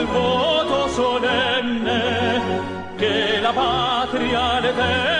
al voto solenne che la patria le terre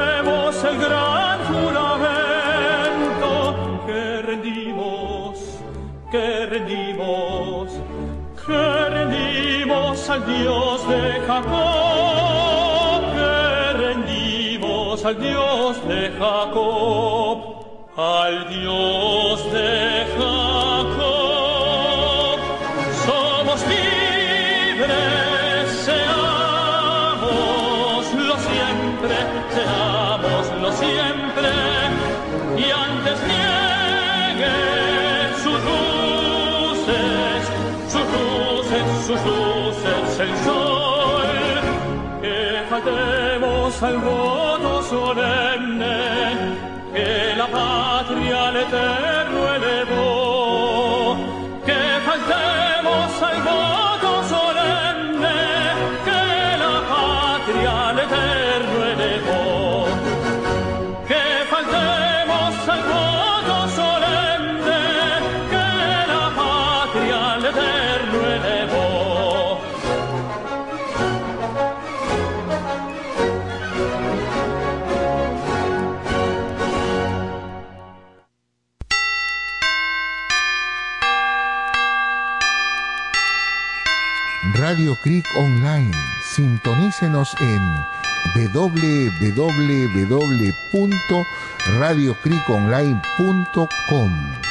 al Dios de Jacob, que rendimos al Dios de Jacob, al Dios de Jacob. Somos libres, seámoslo siempre, seámoslo siempre, y antes niegue que faltemos al voto solemne, que la patria al eterno elevó, que faltemos al voto Radio Creek Online. Sintonícenos en www.radiocreekonline.com.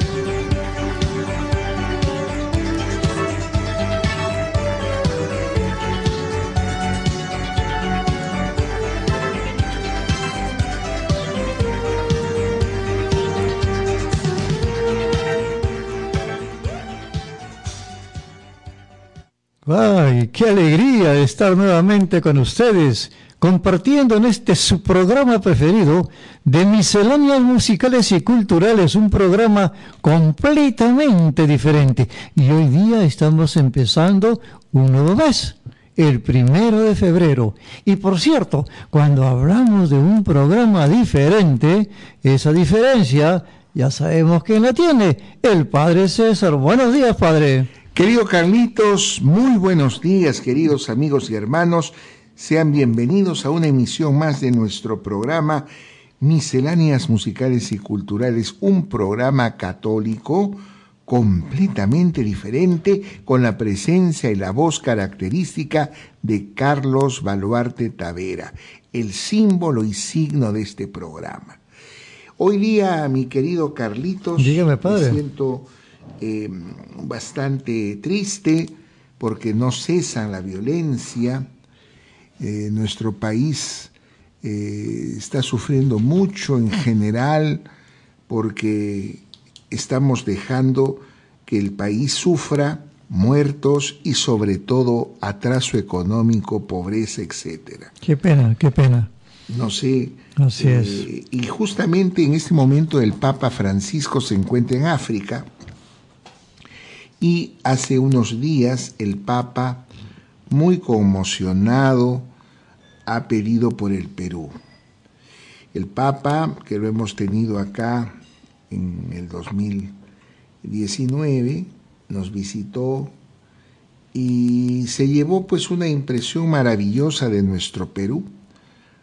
¡Ay, qué alegría estar nuevamente con ustedes, compartiendo en este su programa preferido de misceláneas musicales y culturales, un programa completamente diferente. Y hoy día estamos empezando un nuevo mes, el primero de febrero. Y por cierto, cuando hablamos de un programa diferente, esa diferencia ya sabemos quién la tiene, el Padre César. Buenos días, Padre. Querido Carlitos, muy buenos días, queridos amigos y hermanos. Sean bienvenidos a una emisión más de nuestro programa Misceláneas Musicales y Culturales, un programa católico completamente diferente con la presencia y la voz característica de Carlos Baluarte Tavera, el símbolo y signo de este programa. Hoy día, mi querido Carlitos, Dígame, padre. me siento eh, bastante triste porque no cesa la violencia. Eh, nuestro país eh, está sufriendo mucho en general porque estamos dejando que el país sufra muertos y sobre todo atraso económico, pobreza, etcétera. Qué pena, qué pena. No sé. Así es. eh, Y justamente en este momento el Papa Francisco se encuentra en África y hace unos días el Papa, muy conmocionado, ha pedido por el Perú. El Papa, que lo hemos tenido acá en el 2019, nos visitó y se llevó pues una impresión maravillosa de nuestro Perú.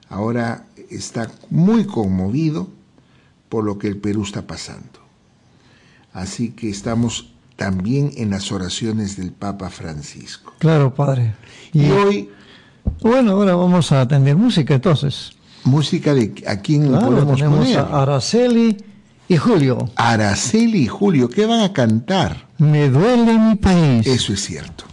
Ahora está muy conmovido por lo que el Perú está pasando. Así que estamos también en las oraciones del Papa Francisco. Claro, padre. Y, Y hoy, bueno, ahora vamos a atender música entonces. música de a quién Claro, podemos tenemos poner. a Araceli y Julio. Araceli y Julio, ¿qué van a cantar? Me duele mi país. Eso es cierto.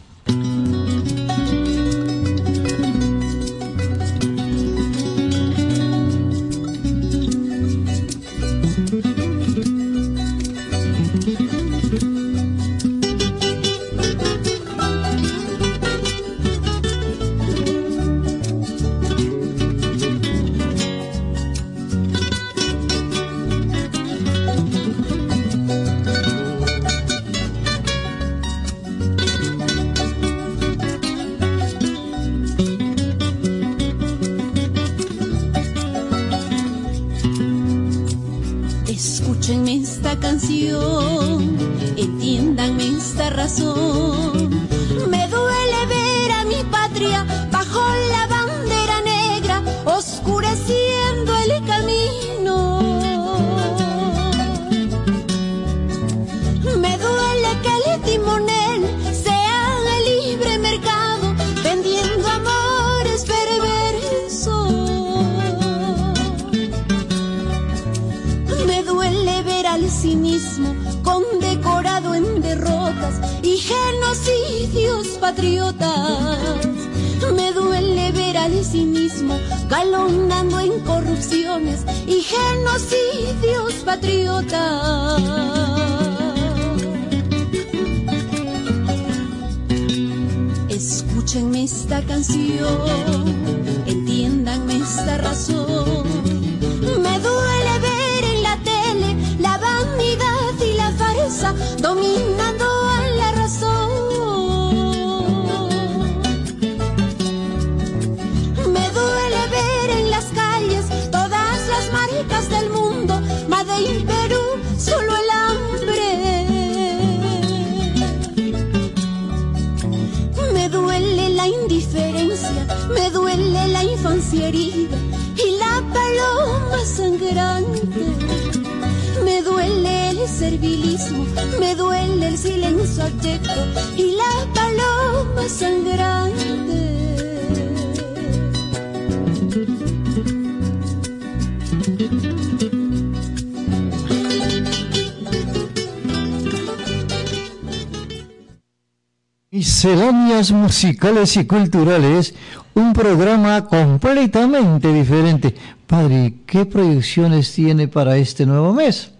Musicales y culturales, un programa completamente diferente. Padre, ¿qué proyecciones tiene para este nuevo mes?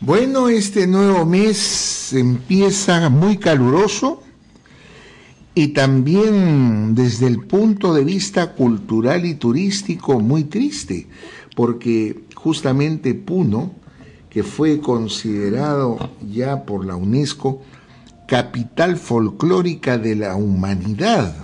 Bueno, este nuevo mes empieza muy caluroso y también desde el punto de vista cultural y turístico muy triste, porque justamente Puno, que fue considerado ya por la UNESCO capital folclórica de la humanidad,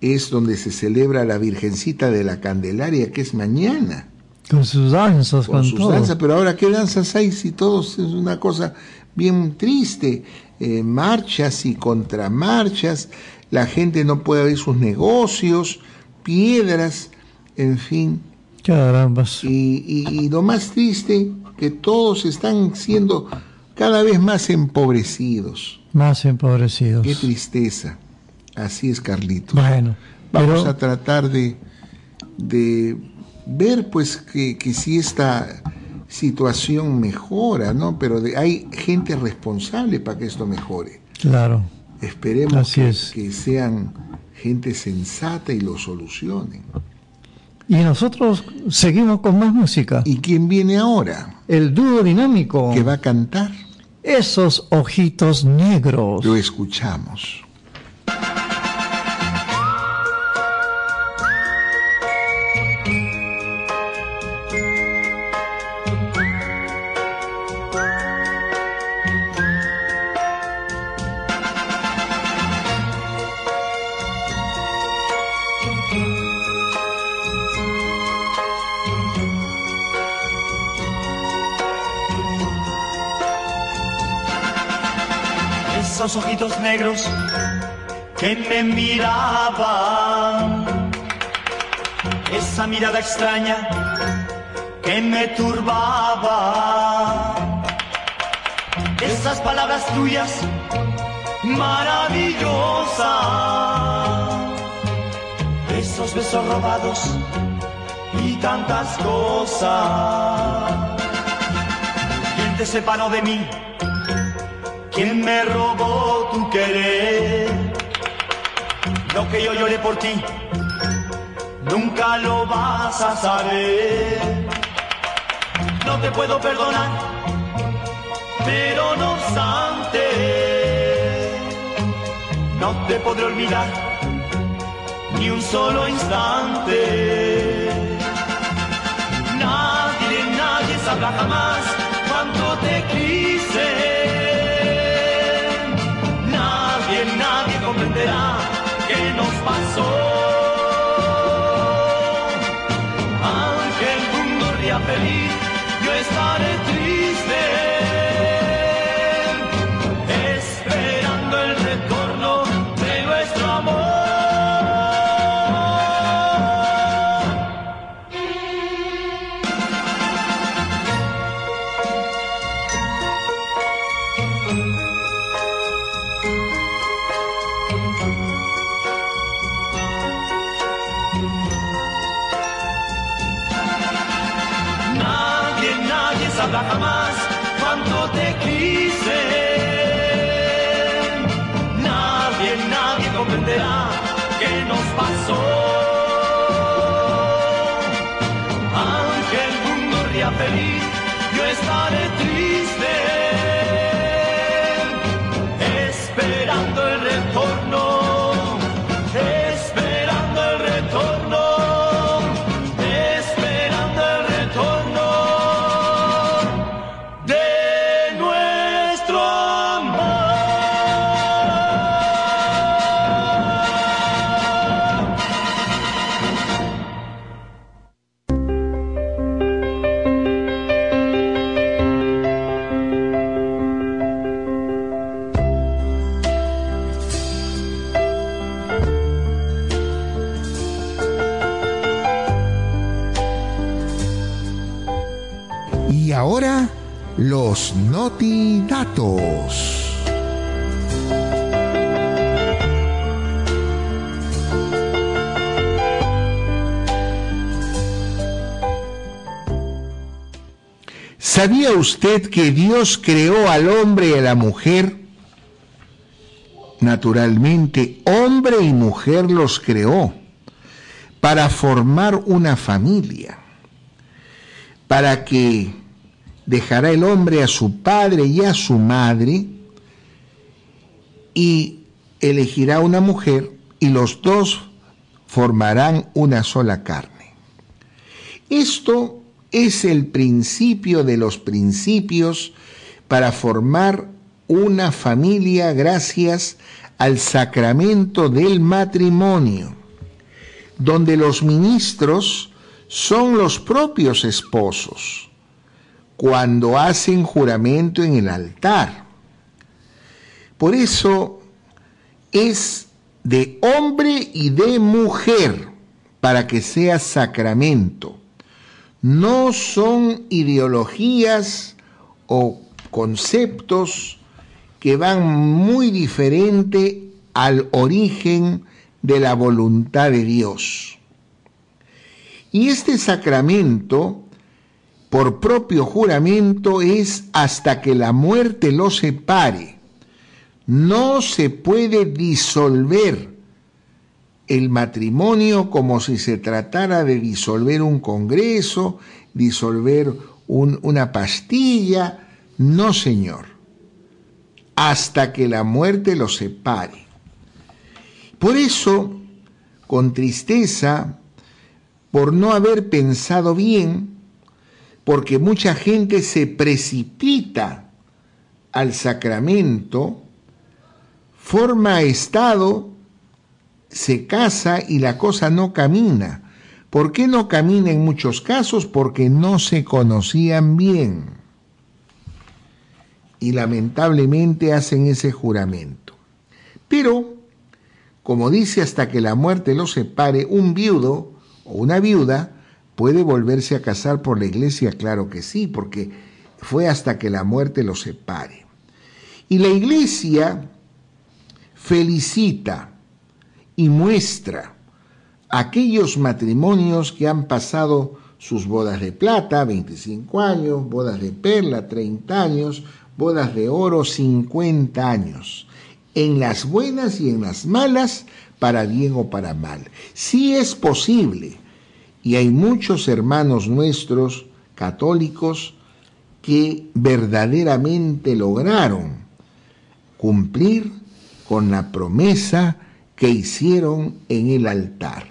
es donde se celebra la Virgencita de la Candelaria, que es mañana Con sus danzas, con, con sus todo. danzas, pero ahora qué danzas hay si todos es una cosa bien triste, Eh, marchas y contramarchas, la gente no puede ver sus negocios, piedras, en fin. Carambas. Y, y, y lo más triste, que todos están siendo cada vez más empobrecidos. Más empobrecidos. Qué tristeza. Así es, Carlitos. Bueno, Vamos pero- a tratar de, de ver, pues, que, que si esta situación mejora, ¿no? Pero de- hay gente responsable para que esto mejore. Claro. Esperemos Así que, es. que sean gente sensata y lo solucionen. Y nosotros seguimos con más música. ¿Y quién viene ahora? El dúo dinámico. ¿Que va a cantar? Esos ojitos negros. Lo escuchamos. Negros que me miraban, esa mirada extraña que me turbaba, esas palabras tuyas maravillosas, esos besos robados y tantas cosas. ¿Quién te separó de mí? ¿Quién me robó tu querer? Lo que yo lloré por ti, nunca lo vas a saber. No te puedo perdonar, pero no obstante, no te podré olvidar ni un solo instante. Nadie, nadie sabrá jamás cuánto te quise. Feliz, yo estaré triste. ¿Sabía usted que Dios creó al hombre y a la mujer? Naturalmente, hombre y mujer los creó para formar una familia, para que dejará el hombre a su padre y a su madre y elegirá una mujer y los dos formarán una sola carne. Esto es el principio de los principios para formar una familia gracias al sacramento del matrimonio, donde los ministros son los propios esposos cuando hacen juramento en el altar. Por eso es de hombre y de mujer para que sea sacramento, no son ideologías o conceptos que van muy diferente al origen de la voluntad de Dios. Y este sacramento, por propio juramento, es hasta que la muerte lo separe. No se puede disolver el matrimonio como si se tratara de disolver un congreso, disolver una pastilla. No, señor. Hasta que la muerte lo separe. Por eso, con tristeza, por no haber pensado bien, porque mucha gente se precipita al sacramento, forma estado, se casa y la cosa no camina. ¿Por qué no camina en muchos casos? Porque no se conocían bien. Y lamentablemente hacen ese juramento. Pero, como dice hasta que la muerte los separe, un viudo o una viuda puede volverse a casar por la iglesia, claro que sí, porque fue hasta que la muerte los separe. Y la iglesia felicita y muestra aquellos matrimonios que han pasado sus bodas de plata, 25 años, bodas de perla, 30 años, bodas de oro, 50 años, en las buenas y en las malas, para bien o para mal. Sí es posible, y hay muchos hermanos nuestros católicos que verdaderamente lograron cumplir con la promesa que hicieron en el altar.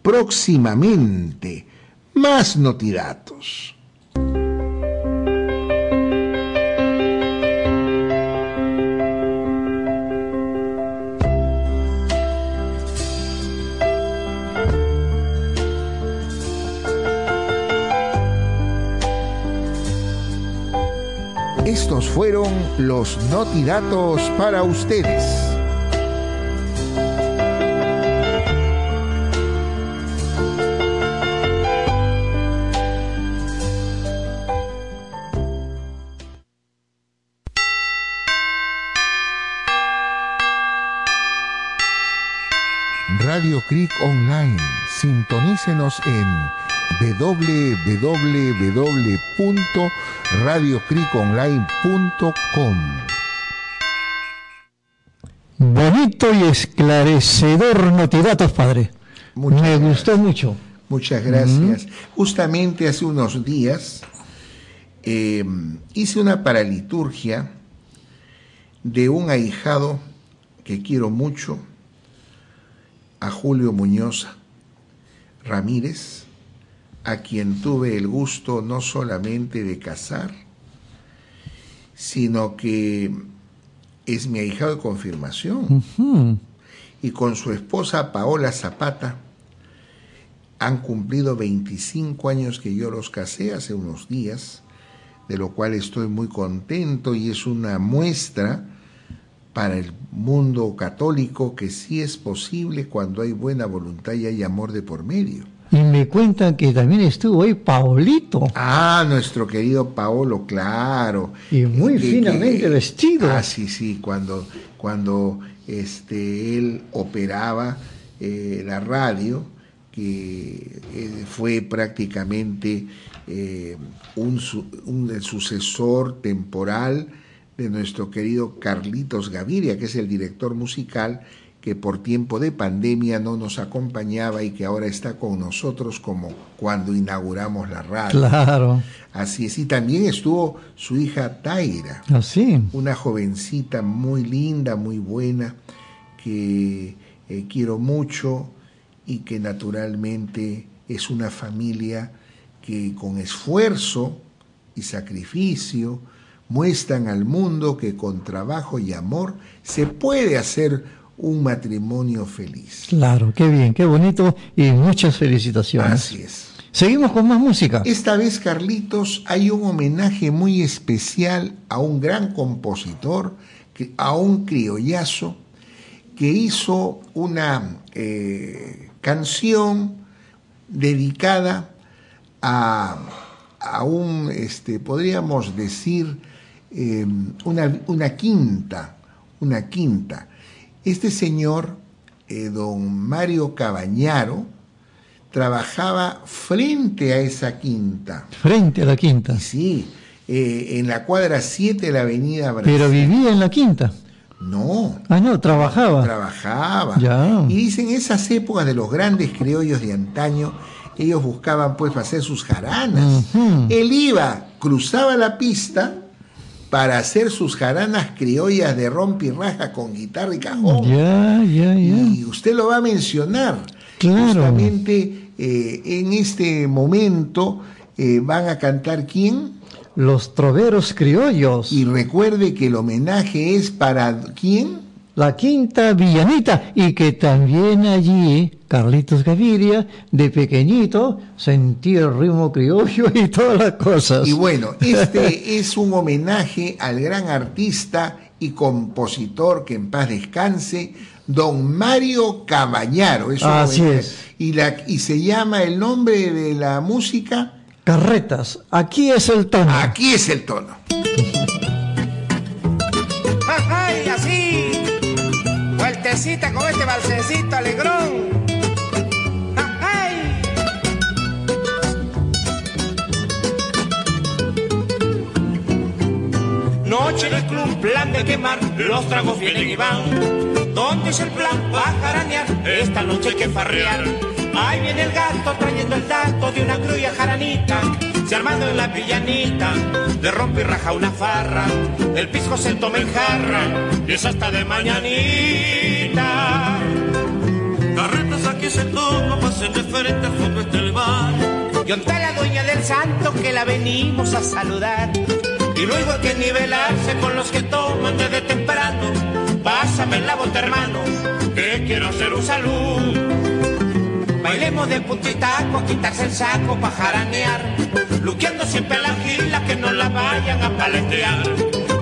Próximamente, más notidatos. Estos fueron los notidatos para ustedes. Creek Online. Sintonícenos en www.radiocreekonline.com. Bonito y esclarecedor notidatos, padre. Me gustó mucho. Muchas gracias. Justamente hace unos días eh, hice una paraliturgia de un ahijado que quiero mucho, a Julio Muñoz Ramírez, a quien tuve el gusto no solamente de casar, sino que es mi hija de confirmación. Y con su esposa Paola Zapata han cumplido 25 años que yo los casé hace unos días, de lo cual estoy muy contento y es una muestra para el mundo católico que sí es posible cuando hay buena voluntad y hay amor de por medio. Y me cuentan que también estuvo ahí Paolito. Ah, nuestro querido Paolo, claro. Y muy finamente vestido. Ah, sí, sí, cuando, cuando este, él operaba eh, la radio, que eh, fue prácticamente eh, un, un sucesor temporal de nuestro querido Carlitos Gaviria, que es el director musical que por tiempo de pandemia no nos acompañaba y que ahora está con nosotros como cuando inauguramos la radio. Claro. Así es. Y también estuvo su hija Taira. Así. Una jovencita muy linda, muy buena, que eh, quiero mucho y que naturalmente es una familia que con esfuerzo y sacrificio muestran al mundo que con trabajo y amor se puede hacer un matrimonio feliz. Claro, qué bien, qué bonito y muchas felicitaciones. Así es. Seguimos con más música. Esta vez, Carlitos, hay un homenaje muy especial a un gran compositor, a un criollazo, que hizo una eh, canción dedicada a, a un, este, podríamos decir, eh, una, una quinta, una quinta. Este señor, eh, don Mario Cabañaro, trabajaba frente a esa quinta. Frente a la quinta. Sí, eh, en la cuadra 7 de la avenida Brasil. Pero vivía en la quinta. No, Ah, no, trabajaba. trabajaba. Ya. Y dicen, esas épocas de los grandes criollos de antaño, ellos buscaban pues hacer sus jaranas. Él iba, cruzaba la pista para hacer sus jaranas criollas de rompe y raja con guitarra y cajón. Ya, ya, ya. Y usted lo va a mencionar. Claro. Justamente eh, en este momento eh, van a cantar quién. Los troveros criollos. Y recuerde que el homenaje es para quién. La quinta villanita. Y que también allí Carlitos Gaviria, de pequeñito, sentía el ritmo criollo y todas las cosas. Y bueno, este es un homenaje al gran artista y compositor que en paz descanse, don Mario Cabañaro. Es Así homenaje. es. Y, la, y se llama el nombre de la música. Carretas. Aquí es el tono. Aquí es el tono. Vueltecita con este balsecito alegrón. ¡Ay! Noche en el club, plan de quemar, los tragos vienen y van. ¿Dónde es el plan? para jaranear, esta noche hay que farrear. Ahí viene el gato trayendo el dato de una cruya jaranita. Se armando en la villanita, de rompe y raja una farra. El pisco se toma en jarra, y es hasta de mañanita. Carretas aquí se toma, pasen de frente al fondo este el bar. Y onta la dueña del santo que la venimos a saludar. Y luego hay que nivelarse con los que toman desde temprano. Pásame la bota, hermano, que quiero hacer un salud. Bailemos de puntitaco, a quitarse el saco pa' jaranear. Luqueando siempre la gila, que no la vayan a paletear.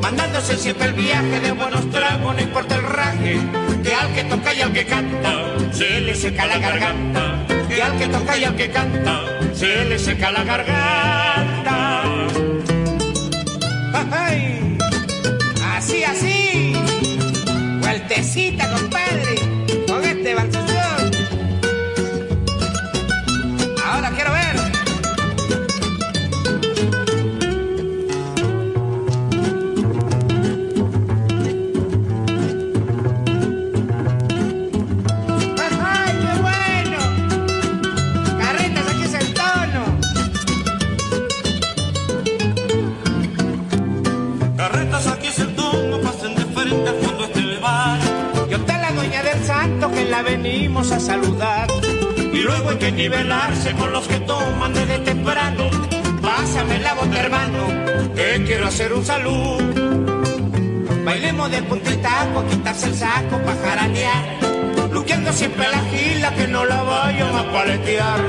Mandándose siempre el viaje de buenos tragos, no importa el raje. Que al que toca y al que canta, se le seca la garganta. Que al que toca y al que canta, se le seca la garganta. ¡Ay! Así, así. Vueltecita, compadre. Venimos a saludar. Y luego hay que nivelarse con los que toman desde temprano. Pásame la bota, hermano, que quiero hacer un salud. Bailemos de puntitaco, quitarse el saco pa' jaranear. Luqueando siempre la gila, que no la vayan a paletear.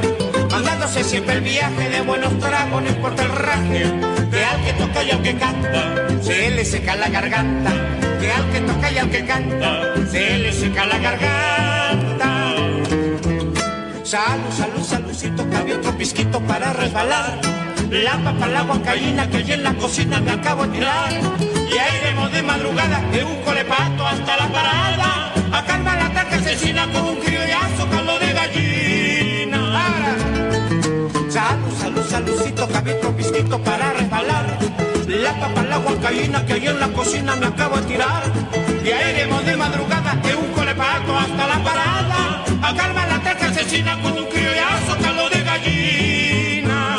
Mandándose siempre el viaje de buenos tragos, no importa el raje. Que al que toca y al que canta, se le seca la garganta. Que al que toca y al que canta, se le seca la garganta. Salud, salud, saludcito, había otro pisquito para resbalar. La papa, la guancaína que allí en la cocina me acabo de tirar. Y ahí iremos de madrugada de un colepato hasta la parada. A calmar la taca asesina con un criollazo, caldo de gallina. Salud, salud, saludcito, había otro pisquito para resbalar. La papa, la guancaína que allí en la cocina me acabo de tirar. Y ahí iremos de madrugada de un colepato hasta la parada. A calmar la asesina con un criollazo, caldo de gallina.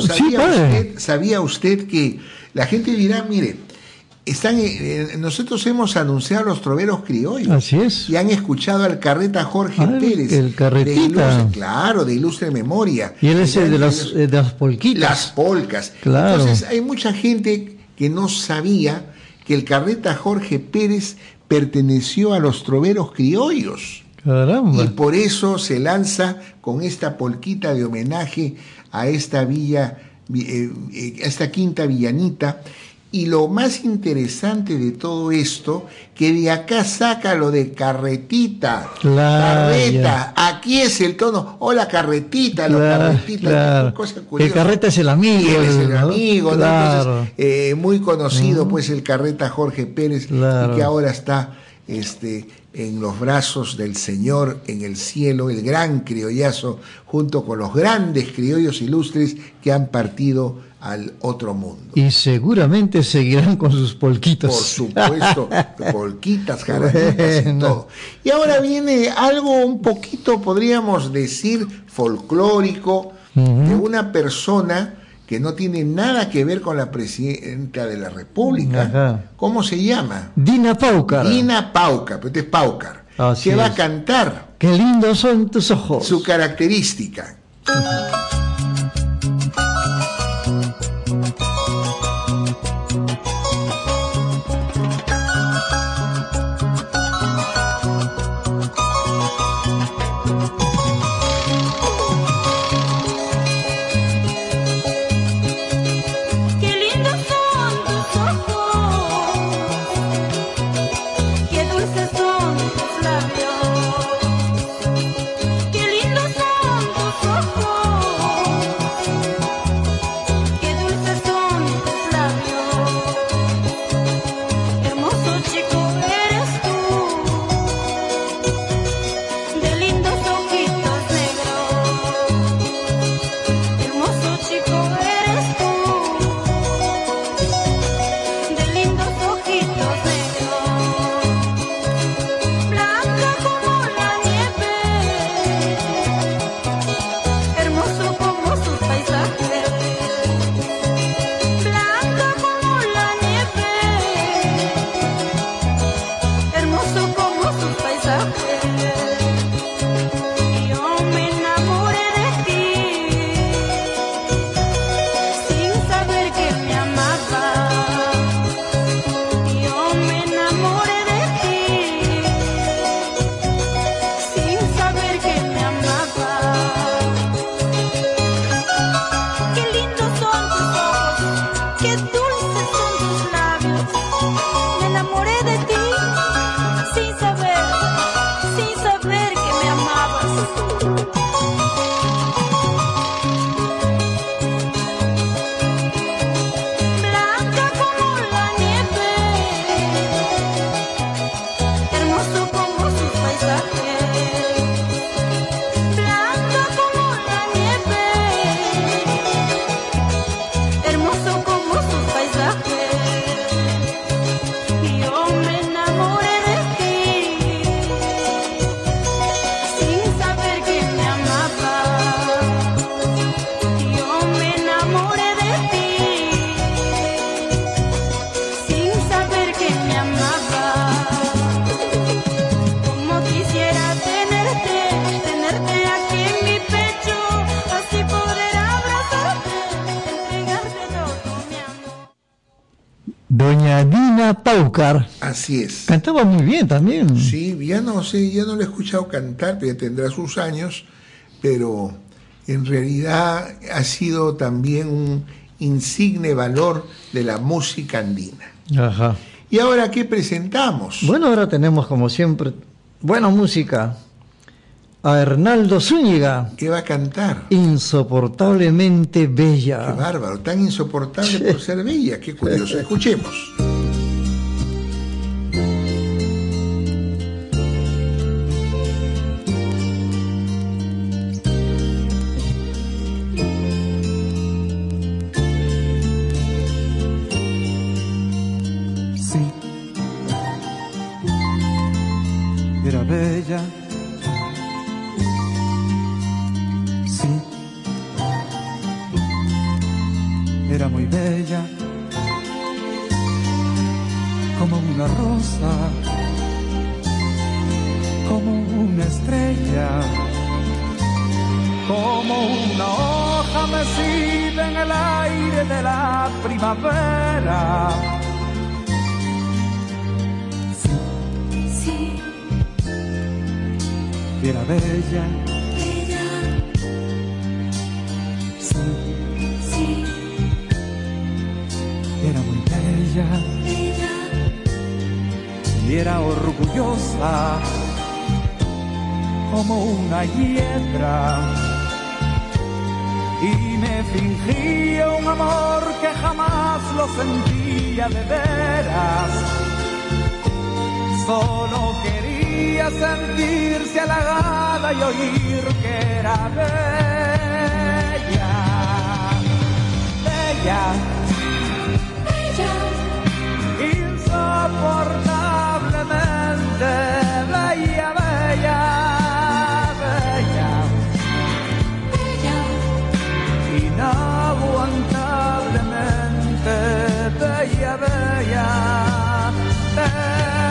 Sí, ¿sabía, usted, sabía usted que la gente dirá, mire, están, eh, eh, nosotros hemos anunciado a los troveros criollos. Así es. Y han escuchado al carreta Jorge Ah, Pérez. el carretita. de ilustre- claro, de ilustre memoria. Y él es el de las, eh, de las polquitas. las polcas. Claro. Entonces, hay mucha gente que no sabía que el carreta Jorge Pérez perteneció a los troveros criollos. Caramba. Y por eso se lanza con esta polquita de homenaje a esta villa, vi- eh, eh, a esta quinta villanita. Y lo más interesante de todo esto, que de acá saca lo de carretita, Claro, carreta, aquí es el tono, o la carretita, los Claro, carretitas, claro. cosa El carreta es el amigo. Y él es el ¿no? amigo, ¿no? Claro. Entonces, eh, muy conocido, pues, el carreta Jorge Pérez, Claro. y que ahora está este, en los brazos del Señor en el cielo, el gran criollazo, junto con los grandes criollos ilustres que han partido al otro mundo. Y seguramente seguirán con sus polquitos. Por supuesto, polquitas, jaranitas y todo. Y ahora viene algo un poquito, podríamos decir, folclórico, de una persona que no tiene nada que ver con la presidenta de la República. Ajá. ¿Cómo se llama? Dina Paucar. Dina Paucar, pero este es Paucar, Así que va a cantar Qué lindos son tus ojos. su característica. Así es. Cantaba muy bien también. Sí, ya no sé, ya no lo he escuchado cantar, pero ya tendrá sus años, pero en realidad ha sido también un insigne valor de la música andina. Ajá. ¿Y ahora qué presentamos? Bueno, ahora tenemos como siempre buena música. A Hernaldo Zúñiga, ¿Qué va a cantar? insoportablemente Qué bella. bárbaro, tan insoportable por ser bella, qué curioso. Escuchemos.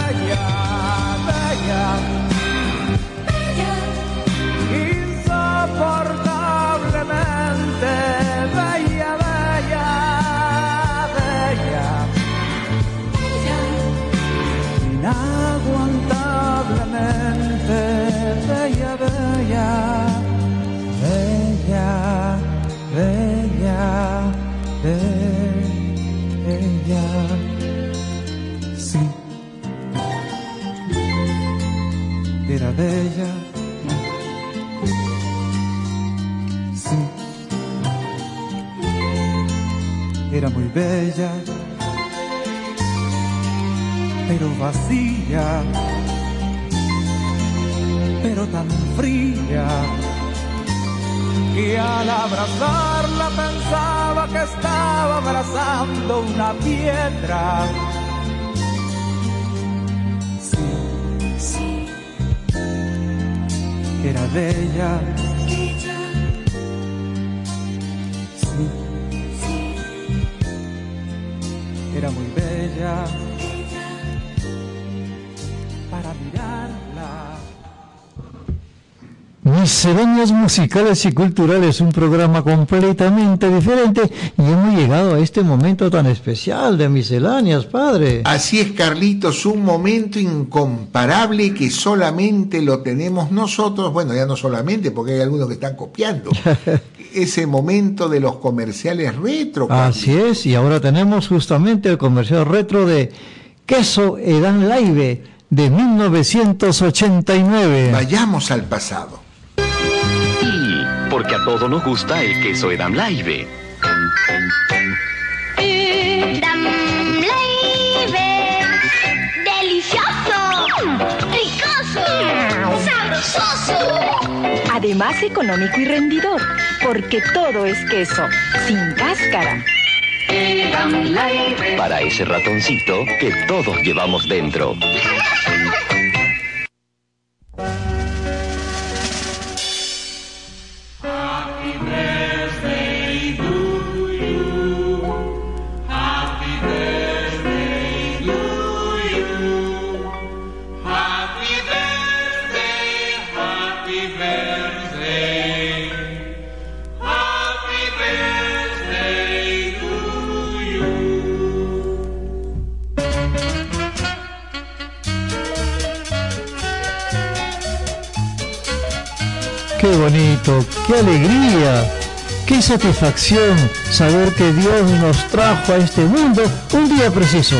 Bella, bella, bella, pero vacía, pero tan fría y al abrazarla pensaba que estaba abrazando una piedra. Sí, sí, era bella. Para mirarla. Misceláneas musicales y culturales, un programa completamente diferente y hemos llegado a este momento tan especial de misceláneas, padre. Así es, Carlitos, un momento incomparable que solamente lo tenemos nosotros, bueno, ya no solamente, porque hay algunos que están copiando, ese momento de los comerciales retro. Así es, y ahora tenemos justamente el comercial retro de Queso Edan Live de 1989. Vayamos al pasado. Y porque a todos nos gusta el queso Edam Live. Edam Live. Delicioso. Ricoso. Sabrososo. Además económico y rendidor, porque todo es queso, sin cáscara. Para ese ratoncito que todos llevamos dentro. Qué bonito, qué alegría, qué satisfacción saber que Dios nos trajo a este mundo un día preciso.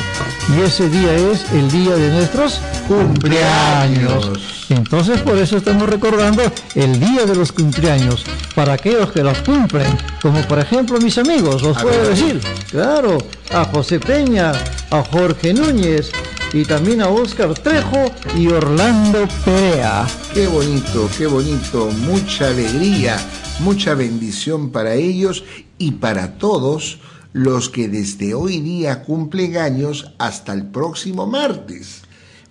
Y ese día es el día de nuestros cumpleaños. Entonces por eso estamos recordando el día de los cumpleaños, para aquellos que los cumplen, como por ejemplo mis amigos, los A puedo ver. decir, claro, a José Peña, a Jorge Núñez y también a Óscar Trejo y Orlando Perea. Qué bonito, qué bonito, mucha alegría, mucha bendición para ellos y para todos los que desde hoy día cumplen años hasta el próximo martes,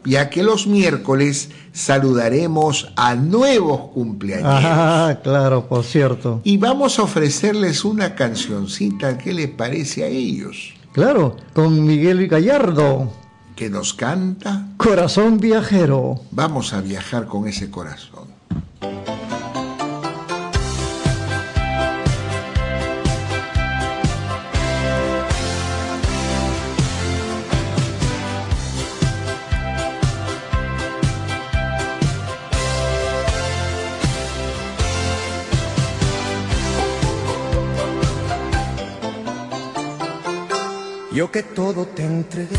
ya que los miércoles saludaremos a nuevos cumpleaños. Ah, claro, por cierto. Y vamos a ofrecerles una cancioncita, ¿qué les parece a ellos? Claro, con Miguel Gallardo, Que nos canta, Corazón Viajero. vamos a viajar con ese corazón. Yo que todo te entregué,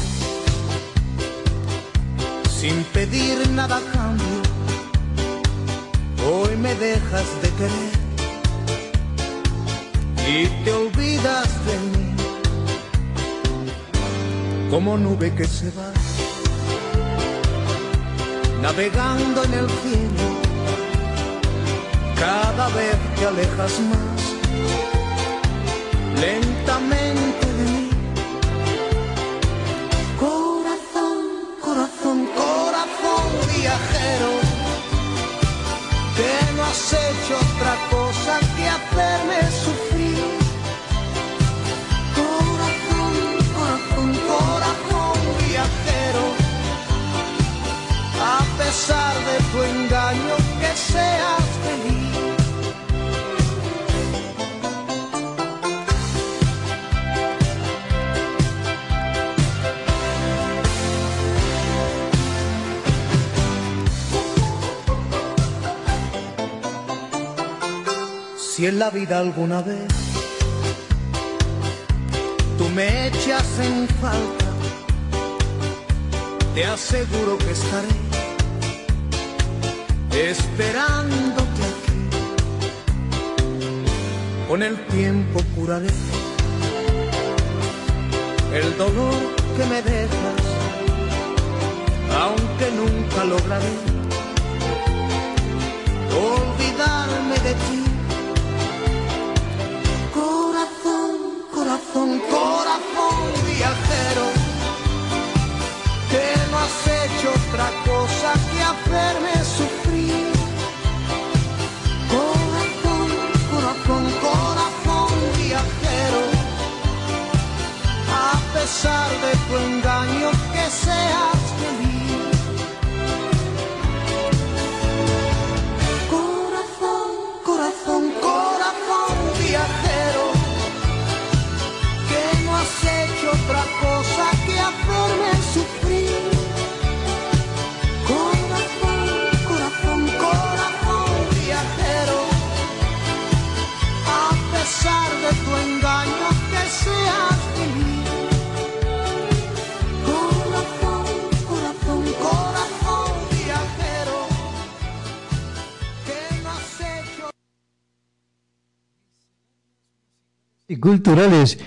sin pedir nada cambio, dejas de querer y te olvidas de mí. Como nube que se va navegando en el cielo cada vez te alejas más. Lentamente has hecho otra cosa que hacerme sufrir. Corazón, corazón, corazón viajero, a pesar de tu engaño, Si en la vida alguna vez tú me echas en falta, te aseguro que estaré esperándote aquí. Con el tiempo curaré el dolor que me dejas, aunque nunca lograré olvidarme de ti. Otra cosa que hacerme sufrir. Corazón, corazón, corazón viajero, a pesar de tu engaño, que seas y culturales.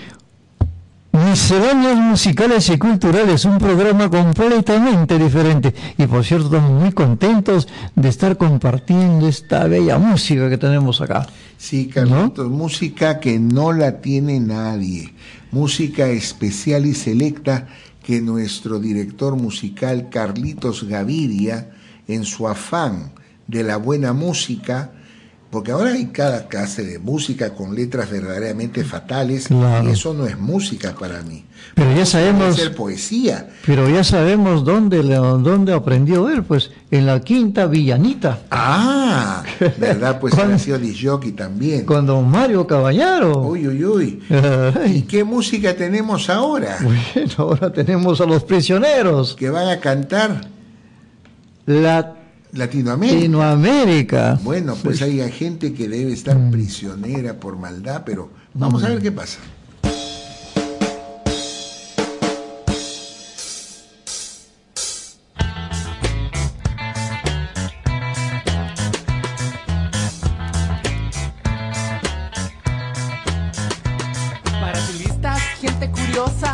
Misceláneas musicales y culturales, un programa completamente diferente. Y por cierto, estamos muy contentos de estar compartiendo esta bella música que tenemos acá. Sí, Carlitos, música que no la tiene nadie, música especial y selecta que nuestro director musical Carlitos Gaviria, en su afán de la buena música, porque ahora hay cada clase de música con letras verdaderamente fatales, Claro. y eso no es música para mí. Pero ya sabemos, ser poesía. pero ya sabemos dónde, dónde aprendió él, pues en la quinta villanita, Ah, ¿verdad? Pues sido disjockey también. con don Mario Caballero. Uy, uy, uy. ¿Y qué música tenemos ahora? bueno, ahora tenemos a los prisioneros. Que van a cantar Latinoamérica. Latinoamérica. Bueno, pues hay gente que debe estar prisionera por maldad, pero vamos a ver qué pasa. Para turistas, gente curiosa,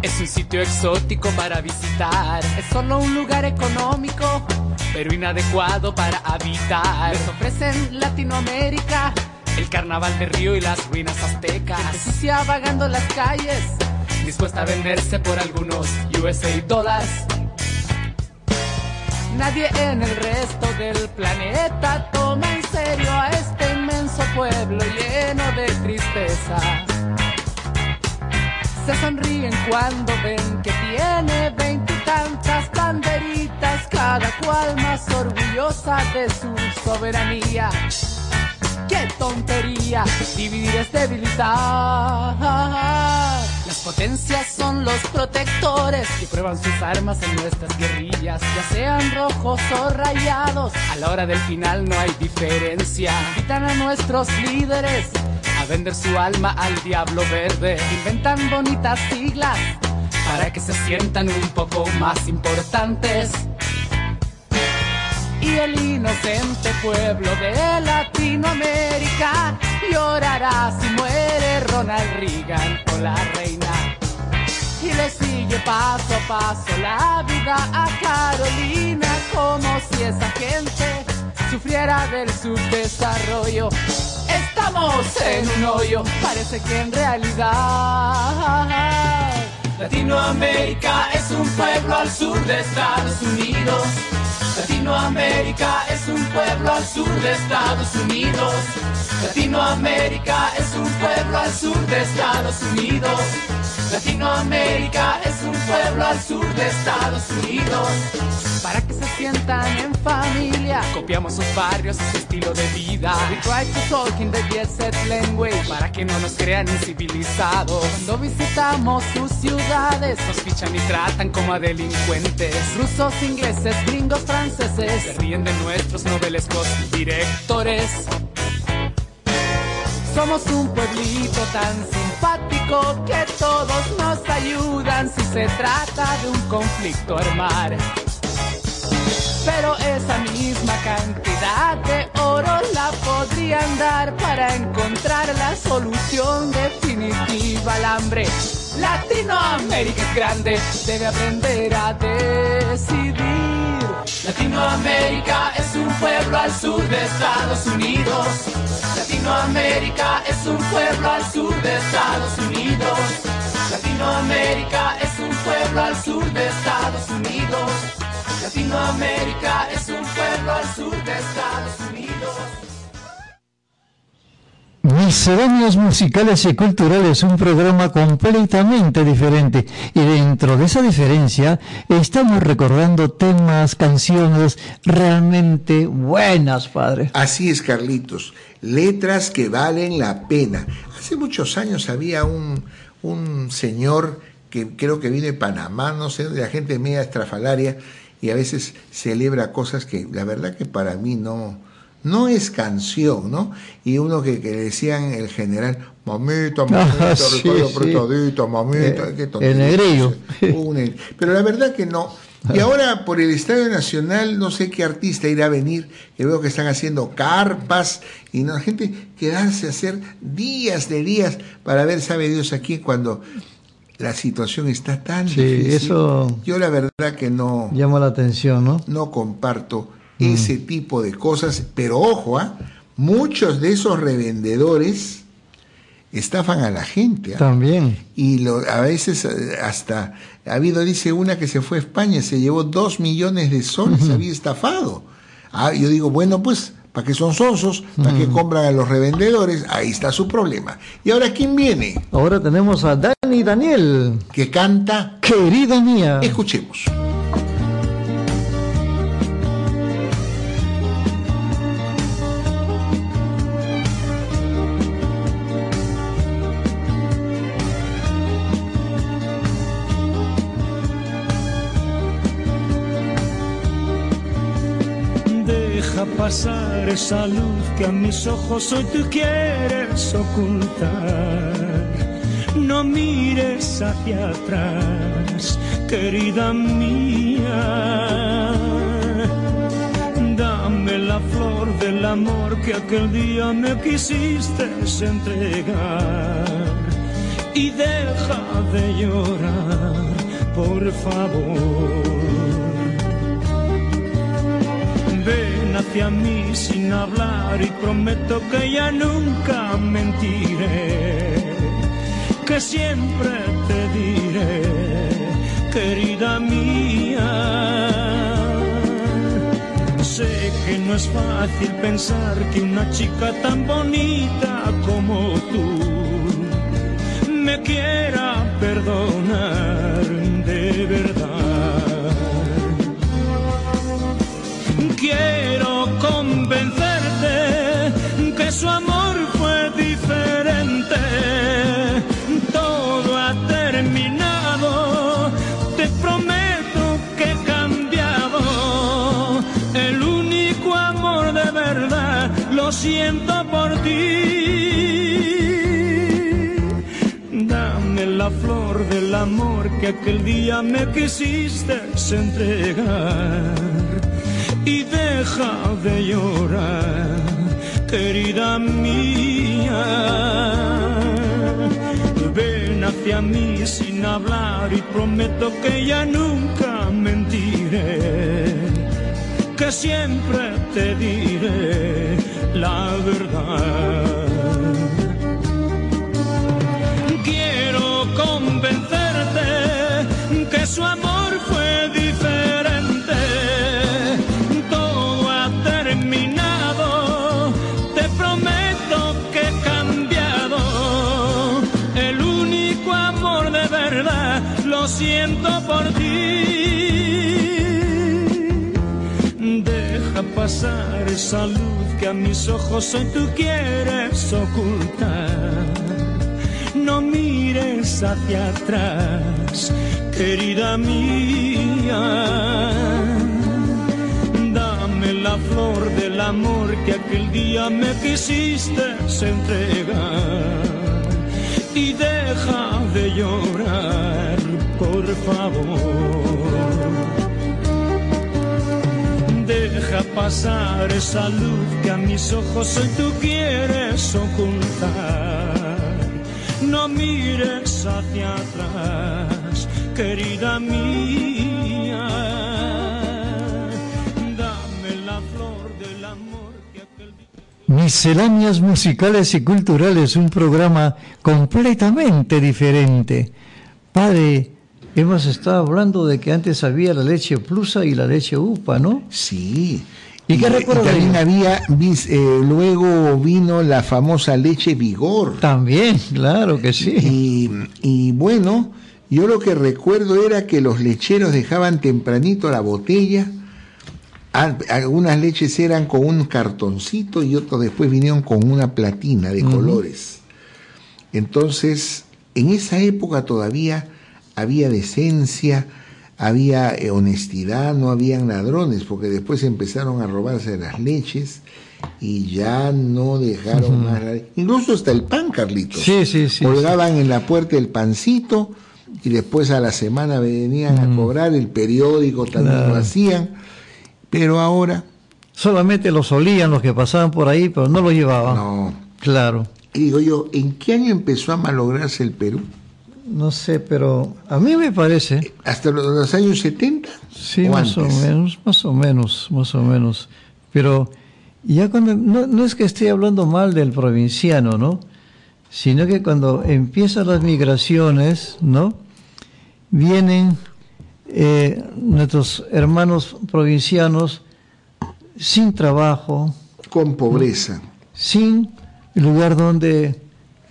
es un sitio exótico para visitar. Es solo un lugar económico, pero inadecuado para habitar. Les ofrecen Latinoamérica, el carnaval de Río y las ruinas aztecas. Gente sucia vagando las calles, dispuesta a venderse por algunos USA dólares. Nadie en el resto del planeta toma en serio a este inmenso pueblo lleno de tristeza. Se sonríen cuando ven que tiene veintitantas banderitas, cada cual más orgullosa de su soberanía. ¡Qué tontería! Dividir es debilitar. Las potencias son los protectores que prueban sus armas en nuestras guerrillas, ya sean rojos o rayados. A la hora del final no hay diferencia. Invitan a nuestros líderes a vender su alma al diablo verde. Inventan bonitas siglas para que se sientan un poco más importantes. Y el inocente pueblo de Latinoamérica llorará si muere Ronald Reagan o la reina. Y le sigue paso a paso la vida a Carolina como si esa gente sufriera del subdesarrollo. Estamos en un hoyo, parece que en realidad Latinoamérica es un pueblo al sur de Estados Unidos. Latinoamérica es un pueblo al sur de Estados Unidos. Latinoamérica es un pueblo al sur de Estados Unidos. Latinoamérica es un pueblo al sur de Estados Unidos. Para que se sientan en familia, copiamos sus barrios y su estilo de vida. We try to talk in the jet set language para que no nos crean incivilizados. Cuando visitamos sus ciudades, nos fichan y tratan como a delincuentes. Rusos, ingleses, gringos, franceses, se ríen de nuestros novelescos directores. Somos un pueblito tan que todos nos ayudan si se trata de un conflicto armar. Pero esa misma cantidad de oro la podrían dar para encontrar la solución definitiva al hambre. Latinoamérica es grande, debe aprender a decidir. Latinoamérica es un pueblo al sur de Estados Unidos. Latinoamérica es un pueblo al sur de Estados Unidos. Latinoamérica es un pueblo al sur de Estados Unidos. Latinoamérica es un pueblo al sur de Estados Unidos. Misceláneos musicales y culturales, un programa completamente diferente. Y dentro de esa diferencia, estamos recordando temas, canciones realmente buenas, padre. Así es, Carlitos. Letras que valen la pena. Hace muchos años había un, un señor que creo que viene de Panamá, no sé, de la gente media estrafalaria, y a veces celebra cosas que la verdad que para mí no, no es canción, ¿no? Y uno que, que decían el general, mamita, mamita, Ah, sí, sí. mamita, Eh, qué el negrillo. Un Pero la verdad que no. Y ahora por el Estadio Nacional, no sé qué artista irá a venir, que veo que están haciendo carpas y no, la gente quedarse a hacer días de días para ver, sabe Dios aquí, cuando la situación está tan Sí, difícil. eso Yo la verdad que no, llama la atención, ¿no? no comparto. Ese tipo de cosas, pero ojo, ¿ah? muchos de esos revendedores estafan a la gente. ¿ah? También. Y lo, a veces eh, hasta ha habido, dice una que se fue a España, se llevó dos millones de soles, había estafado. Ah, yo digo, bueno, pues, ¿para qué son sonsos? ¿Para qué compran a los revendedores? Ahí está su problema. ¿Y ahora quién viene? Ahora tenemos a Dani Daniel. Que canta. Querida mía. Escuchemos. Pasar esa luz que a mis ojos hoy tú quieres ocultar. No mires hacia atrás, querida mía. Dame la flor del amor que aquel día me quisiste entregar. Y deja de llorar, por favor. Hacia mí sin hablar y prometo que ya nunca mentiré, que siempre te diré, querida mía. Sé que no es fácil pensar que una chica tan bonita como tú me quiera perdonar de verdad. Quiero convencerte que su amor fue diferente. Todo ha terminado. Te prometo que he cambiado. El único amor de verdad lo siento por ti. Dame la flor del amor que aquel día me quisiste entregar y deja de llorar, querida mía. Ven hacia mí sin hablar y prometo que ya nunca mentiré, que siempre te diré la verdad. Quiero convencerte que su amor por ti. Deja pasar esa luz que a mis ojos hoy tú quieres ocultar. No mires hacia atrás, querida mía. Dame la flor del amor que aquel día me quisiste entregar. Favor. Deja pasar esa luz que a mis ojos hoy tú quieres ocultar. No mires hacia atrás, querida mía. Dame la flor del amor que. Misceláneas musicales y culturales, un programa completamente diferente. Padre, hemos estado hablando de que antes había la leche plusa y la leche upa, ¿no? Sí. ¿Y qué recuerdo de también había, eh, luego vino la famosa leche vigor. También, claro que sí. Y, y bueno, yo lo que recuerdo era que los lecheros dejaban tempranito la botella. Al- Algunas leches eran con un cartoncito y otros después vinieron con una platina de colores. Entonces, en esa época todavía había decencia, había eh, honestidad, no habían ladrones, porque después empezaron a robarse las leches y ya no dejaron más. Incluso hasta el pan, Carlitos. Sí, sí, sí. Colgaban en la puerta el pancito y después a la semana venían a cobrar, el periódico también Claro. lo hacían, pero ahora Solamente los olían los que pasaban por ahí, pero no los llevaban. no. Claro. Y digo yo, ¿en qué año empezó a malograrse el Perú? No sé, pero a mí me parece. ¿Hasta los, años 70? Sí, ¿O más o menos, más o menos, más o menos. Pero ya cuando, no, no es que esté hablando mal del provinciano, ¿no? Sino que cuando empiezan las migraciones, ¿no? Vienen eh, nuestros hermanos provincianos sin trabajo, Con pobreza. sin lugar donde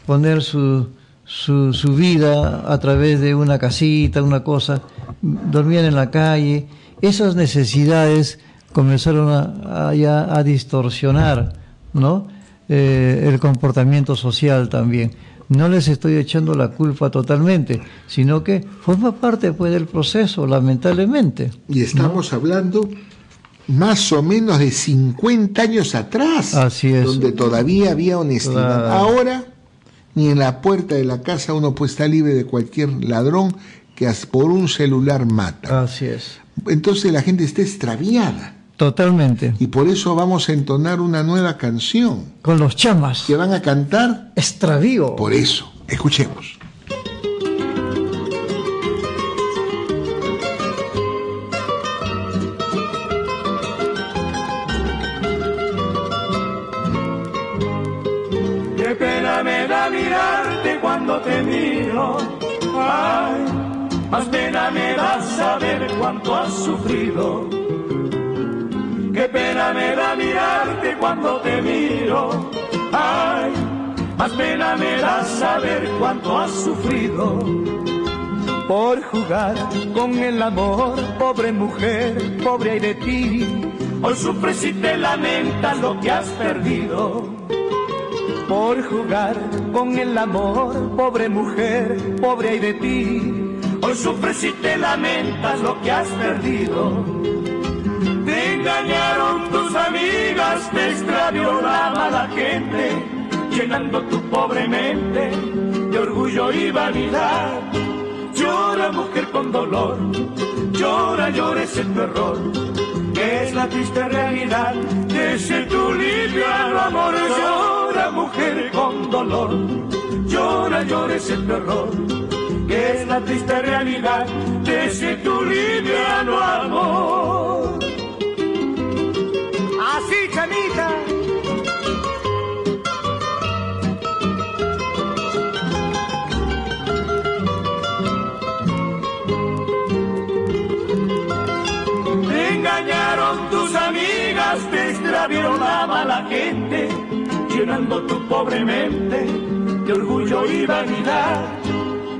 poner su, su, su vida a través de una casita, una cosa, dormían en la calle. Esas necesidades comenzaron a, a ya a distorsionar ¿no? Eh, el comportamiento social también. No les estoy echando la culpa totalmente, sino que forma parte pues, del proceso, lamentablemente. Y estamos hablando más o menos de 50 años atrás, Así es. donde todavía había honestidad. Claro. Ahora, ni en la puerta de la casa uno puede estar libre de cualquier ladrón que por un celular mata. Así es. Entonces la gente está extraviada. Totalmente. Y por eso vamos a entonar una nueva canción. Con los chamas. Que van a cantar. Extravío. Por eso. Escuchemos. Cuando te miro. Ay, más pena me da saber cuánto has sufrido. Qué pena me da mirarte cuando te miro. Ay, más pena me da saber cuánto has sufrido. Por jugar con el amor, pobre mujer, pobre hay de ti. Hoy sufres y te lamentas lo que has perdido por jugar con el amor, pobre mujer, pobre hay de ti. Hoy sufres y te lamentas lo que has perdido. Te engañaron tus amigas, te extravió la mala gente, llenando tu pobre mente de orgullo y vanidad. Llora mujer con dolor, llora, llora ese tu error. que es la triste realidad de ese tu liviano amor. Llora, mujer, con dolor, llora, llora ese terror, que es la triste realidad de ese tu liviano amor. Así, chamita. Te engañaron tus amigas, te extraviaron la mala gente, llenando tu pobre mente de orgullo y vanidad.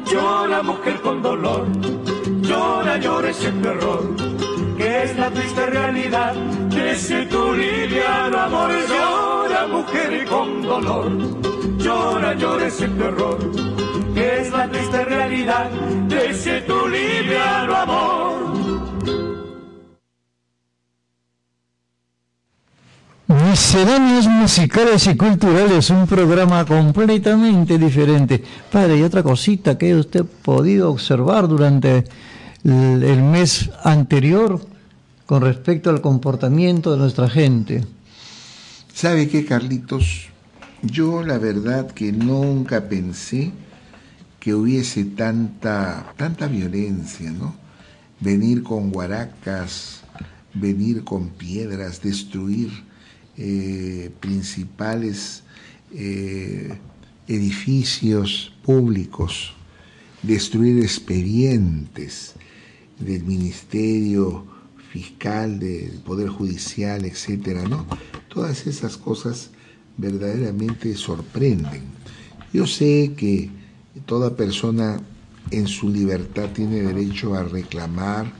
Llora mujer con dolor, llora, llora ese terror, que es la triste realidad de ese tu liviano amor. Llora mujer con dolor, llora, llora ese terror, que es la triste realidad de ese tu liviano amor. Misceláneas musicales y culturales, un programa completamente diferente. Padre, y otra cosita que usted ha podido observar durante el, el mes anterior con respecto al comportamiento de nuestra gente. ¿Sabe qué, Carlitos? Yo la verdad que nunca pensé que hubiese tanta, tanta violencia, ¿no? Venir con guaracas, venir con piedras, destruir eh, principales eh, edificios públicos, destruir expedientes del Ministerio Fiscal, del Poder Judicial, etcétera, ¿no? Todas esas cosas verdaderamente sorprenden. Yo sé que toda persona en su libertad tiene derecho a reclamar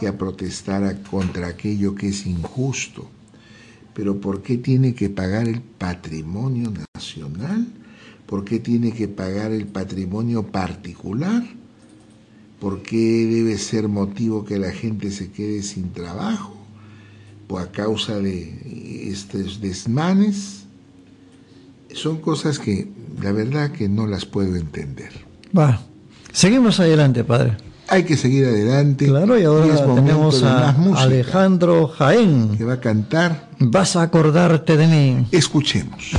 y a protestar contra aquello que es injusto. Pero ¿por qué tiene que pagar el patrimonio nacional? ¿Por qué tiene que pagar el patrimonio particular? ¿Por qué debe ser motivo que la gente se quede sin trabajo? ¿O a causa de estos desmanes? Son cosas que la verdad que no las puedo entender. Va, seguimos adelante, padre. Hay que seguir adelante. Claro, y ahora momento tenemos a música. Alejandro Jaén. Que va a cantar. Vas a acordarte de mí. Escuchemos.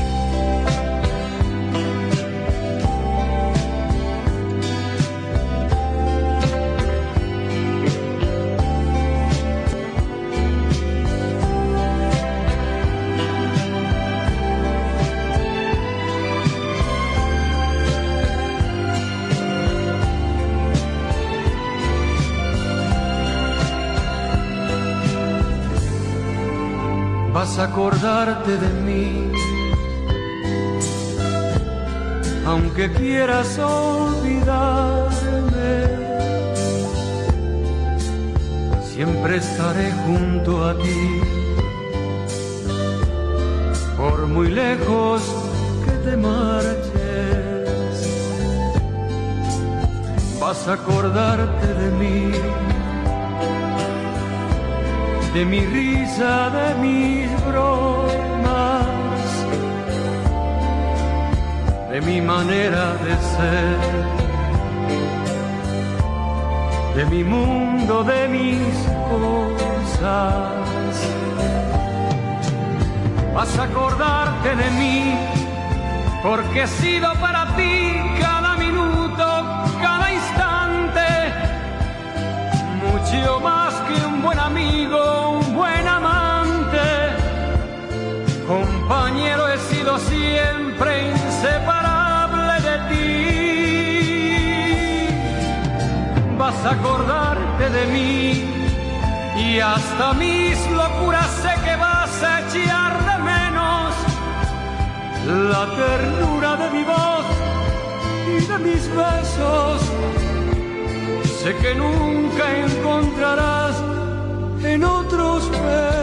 Acordarte de mí. Aunque quieras olvidarme, siempre estaré junto a ti. Por muy lejos que te marches, vas a acordarte de mí de mi risa, de mis bromas, de mi manera de ser, de mi mundo, de mis cosas. Vas a acordarte de mí, porque he sido para ti cada minuto, cada instante mucho más inseparable de ti. Vas a acordarte de mí y hasta mis locuras sé que vas a echar de menos la ternura de mi voz y de mis besos sé que nunca encontrarás en otros besos.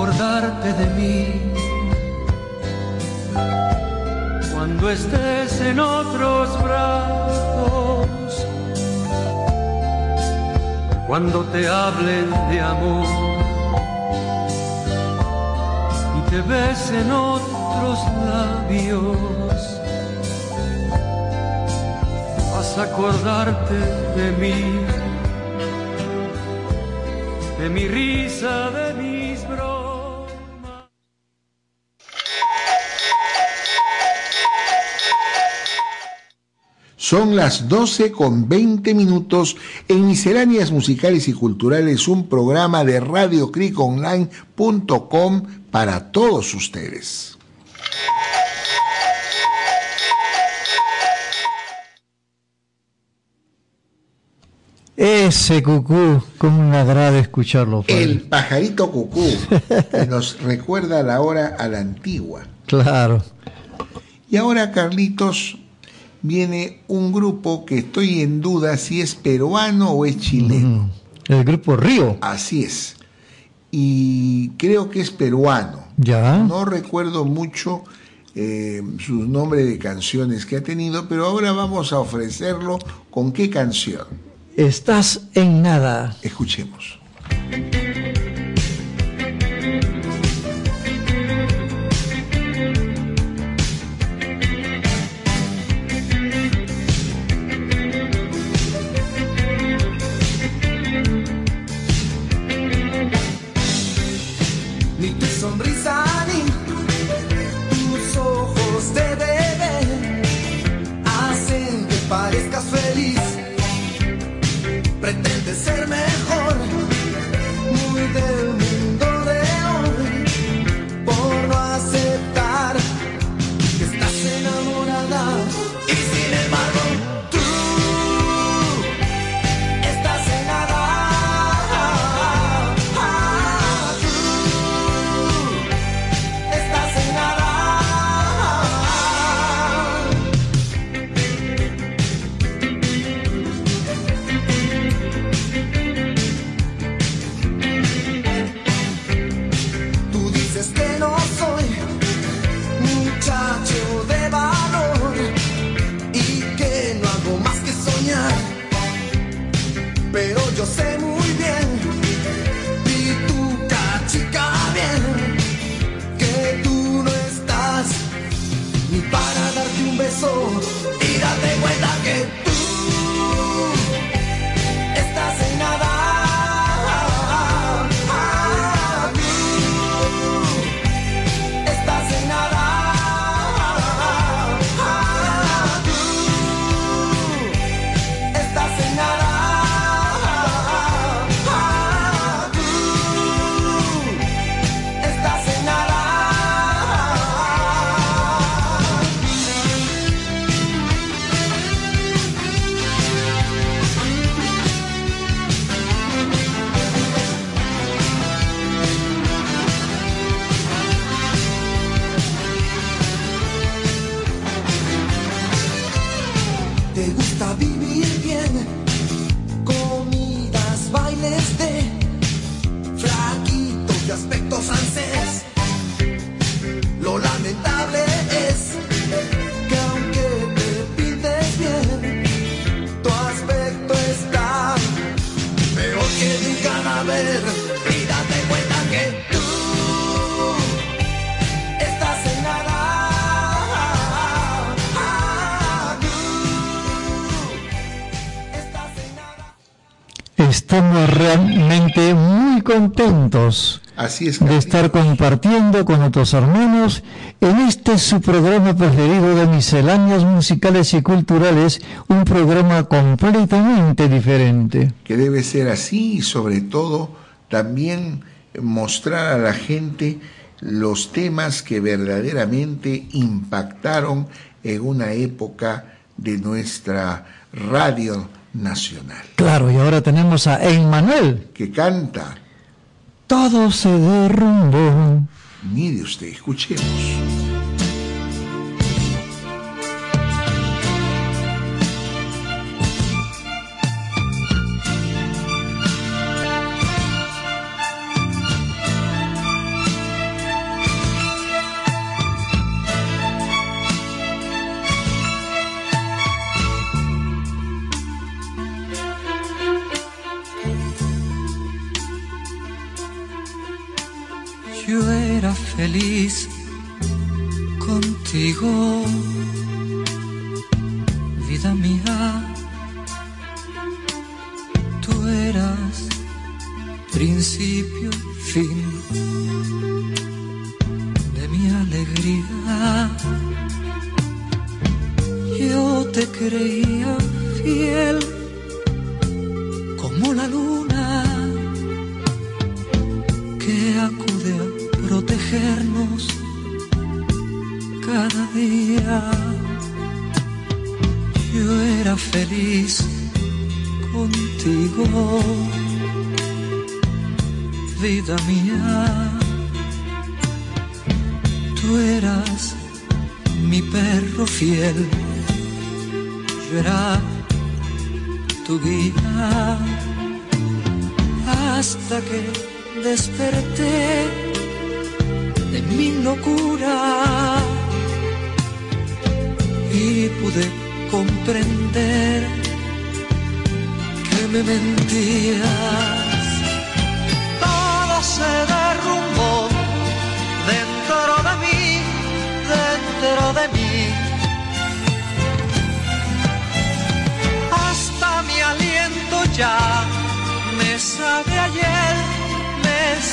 Acordarte de mí cuando estés en otros brazos cuando te hablen de amor te besen otros labios. Vas a acordarte de mí, de mi risa, de Son las 12 con 20 minutos en Misceláneas Musicales y Culturales, un programa de radiocriconline.com para todos ustedes. Ese cucú, como me agrada escucharlo. padre. El pajarito cucú, que nos recuerda la hora a la antigua. Claro. Y ahora, Carlitos, viene un grupo que estoy en duda si es peruano o es chileno. El grupo Río. Así es. Y creo que es peruano. Ya. No recuerdo mucho eh, sus nombres de canciones que ha tenido, pero ahora vamos a ofrecerlo con qué canción. Estás en nada. Escuchemos. Gusta vivir bien, comidas, bailes de flaquitos de aspecto francés. Lo lamentable Estamos realmente muy contentos Así es, de estar compartiendo con nuestros hermanos en este su programa preferido de misceláneas musicales y culturales, un programa completamente diferente. que debe ser así y sobre todo también mostrar a la gente los temas que verdaderamente impactaron en una época de nuestra radio nacional. Claro, y ahora tenemos a Emmanuel. Que canta. Todo se derrumbó. Mire usted, escuchemos. Contigo,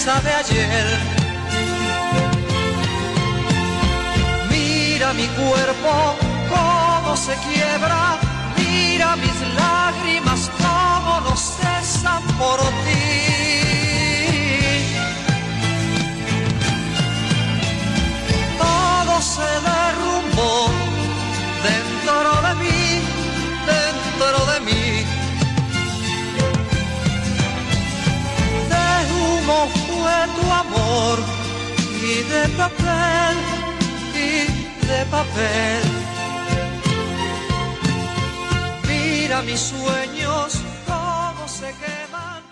sabe ayer. Mira mi cuerpo cómo se quiebra, mira mis lágrimas cómo no cesan por ti. Todo se derrumbó dentro de mí, dentro de mí. Humo fue tu amor y de papel, y de papel. Mira mis sueños cómo se queman.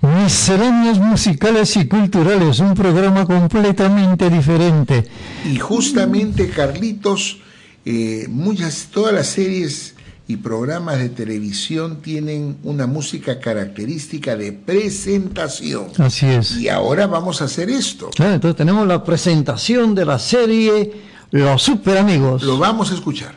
Misceláneas musicales y culturales, un programa completamente diferente. Y justamente, Carlitos, eh, muchas, todas las series y programas de televisión tienen una música característica de presentación. Así es. Y ahora vamos a hacer esto. Ah, entonces tenemos la presentación de la serie Los Super Amigos. Lo vamos a escuchar.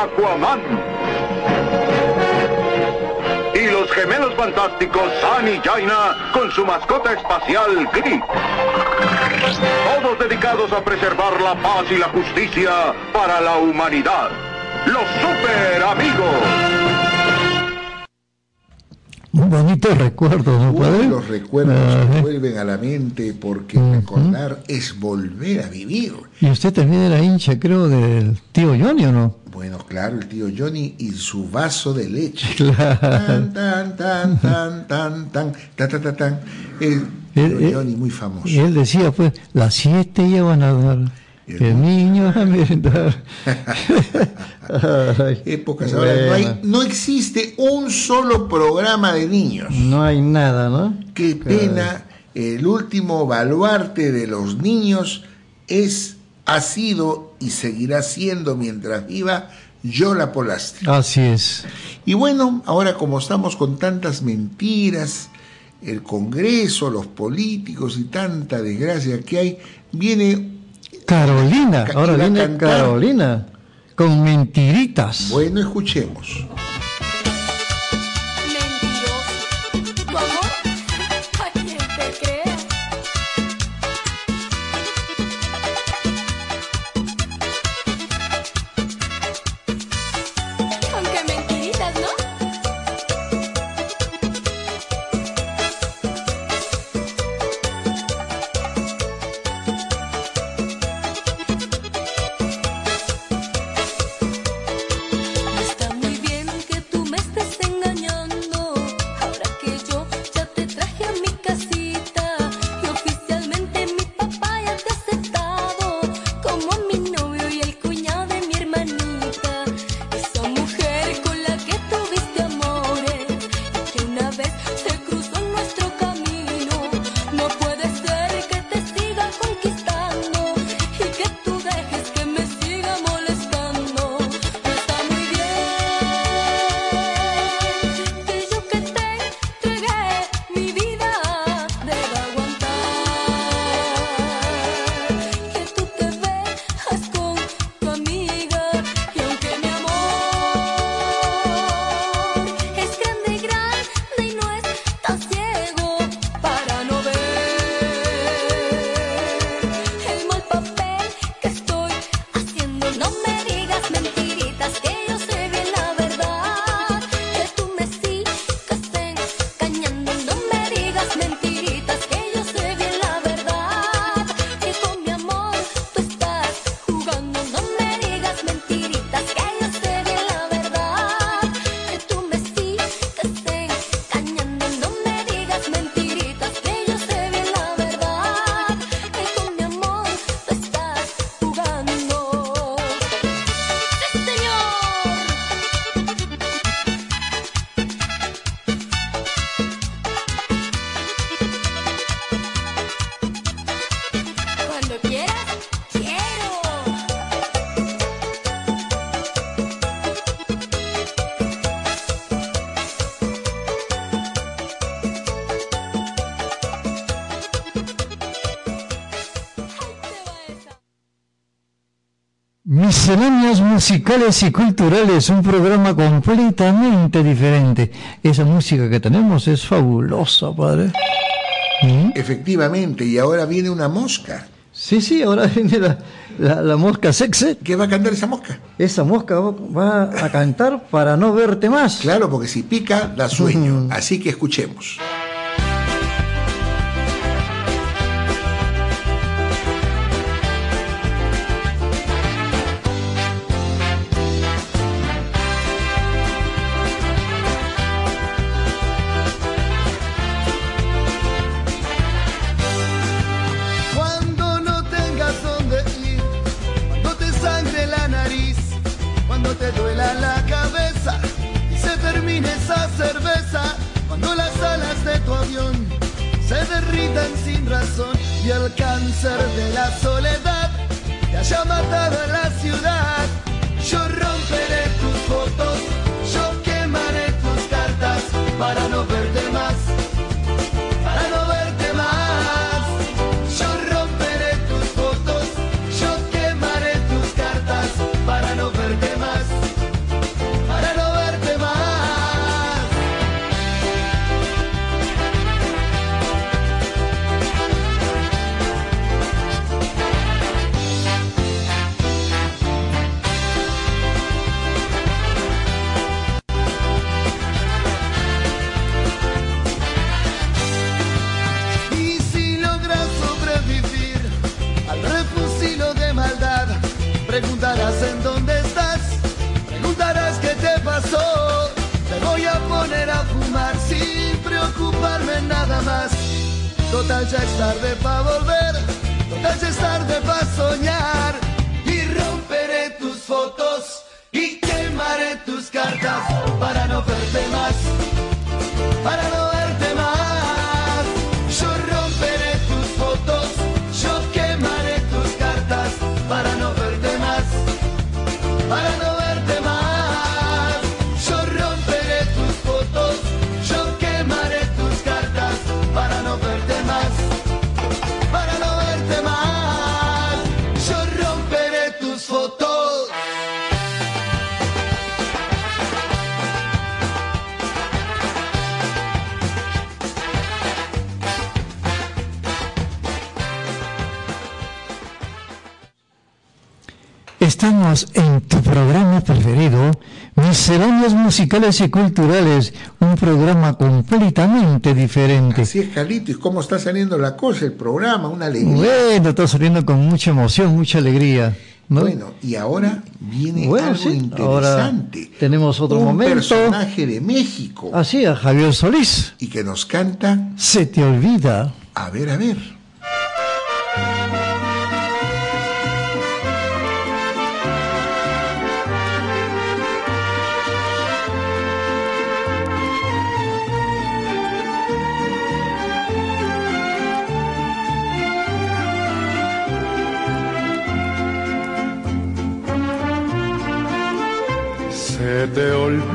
Aquaman. Y los gemelos fantásticos San y Jaina con su mascota espacial Grip. Todos dedicados a preservar la paz y la justicia para la humanidad. Los super amigos. Un bonito recuerdo, ¿no, padre? los recuerdos Ajá. que vuelven a la mente porque recordar es volver a vivir. Y usted también era hincha, creo, del tío Johnny, ¿o no? Bueno, claro, el tío Johnny y su vaso de leche. Claro. Tan, tan, tan, tan, tan, tan, ta, ta, ta, tan. El tío Él- él- Johnny muy famoso. Y él decía, pues, las siete ya van a dar, el niño a merendar. Ay, Épocas ahora no, hay, bueno. no existe un solo programa de niños. No hay nada, ¿no? Qué pena, el último baluarte de los niños es, ha sido y seguirá siendo mientras viva Yola Polastri. Así es. Y bueno, ahora como estamos con tantas mentiras, el Congreso, los políticos y tanta desgracia que hay, viene Carolina, Ca- ahora viene. Carolina, con mentiritas. Bueno, escuchemos. Misceláneas musicales y culturales, un programa completamente diferente. Esa música que tenemos es fabulosa, padre. ¿Mm? Efectivamente, y ahora viene una mosca. Sí, sí, ahora viene la, la, la mosca sexe. ¿Qué va a cantar esa mosca? Esa mosca va- va a cantar para no verte más. Claro, porque si pica, da sueño. Así que escuchemos. El cáncer de la soledad te haya matado a la Estamos en tu programa preferido, Misceláneas Musicales y Culturales, un programa completamente diferente. Así es, Carlito. ¿Y cómo está saliendo la cosa, el programa? Una alegría. Bueno, está saliendo con mucha emoción, mucha alegría. ¿no? Bueno, y ahora viene Bueno, algo sí, ahora interesante. tenemos otro Un momento. personaje de México Así, a Javier Solís. y que nos canta, Se te olvida. a ver, a ver.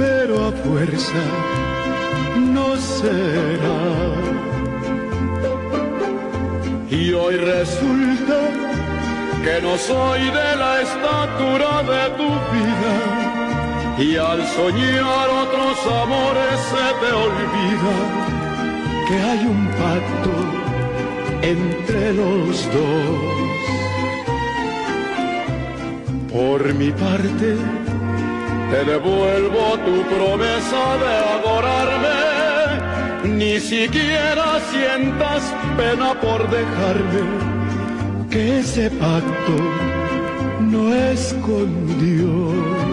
pero a fuerza no será. Y hoy resulta que no soy de la estatura de tu vida, y al soñar otros amores se te olvida que hay un pacto entre los dos. Por mi parte, te devuelvo tu promesa de adorarme. Ni siquiera sientas pena por dejarme, que ese pacto no es con Dios.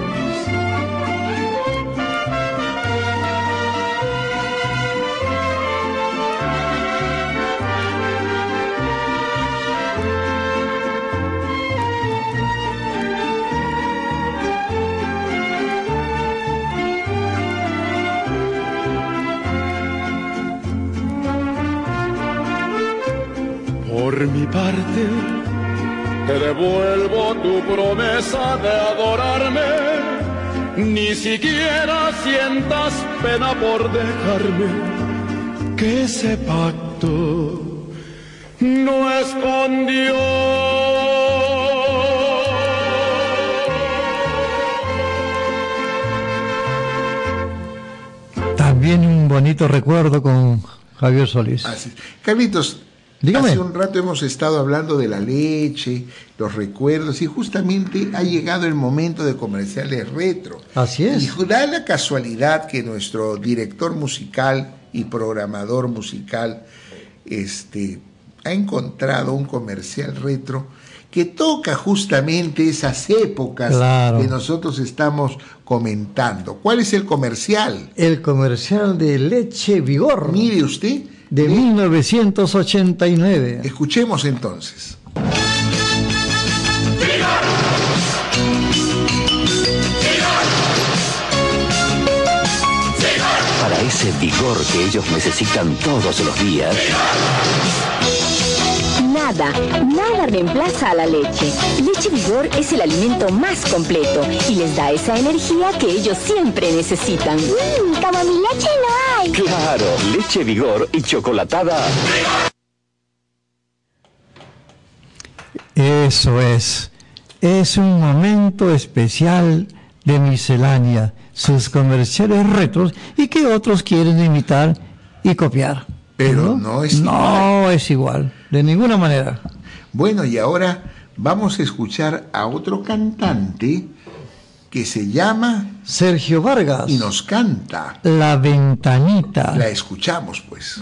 Te devuelvo tu promesa de adorarme. Ni siquiera sientas pena por dejarme, que ese pacto no escondió. También un bonito recuerdo con Javier Solís. Así. Carlitos, Dígame. hace un rato hemos estado hablando de la leche, los recuerdos, y justamente ha llegado el momento de comerciales retro. Así es. Y da la casualidad que nuestro director musical y programador musical este, ha encontrado un comercial retro que toca justamente esas épocas Claro. que nosotros estamos comentando. ¿Cuál es el comercial? El comercial de Leche Vigor. Mire usted. De 1989. Escuchemos entonces. Para ese vigor que ellos necesitan todos los días, Nada, nada reemplaza a la leche. Leche Vigor es el alimento más completo y les da esa energía que ellos siempre necesitan. Mmm, como mi leche no hay. claro, leche vigor y chocolatada. Eso es. Es un momento especial de miscelánea, sus comerciales retros y que otros quieren imitar y copiar. Pero no es No es igual, de ninguna manera. Bueno, y ahora vamos a escuchar a otro cantante que se llama Sergio Vargas. y nos canta. La ventanita. La escuchamos, pues.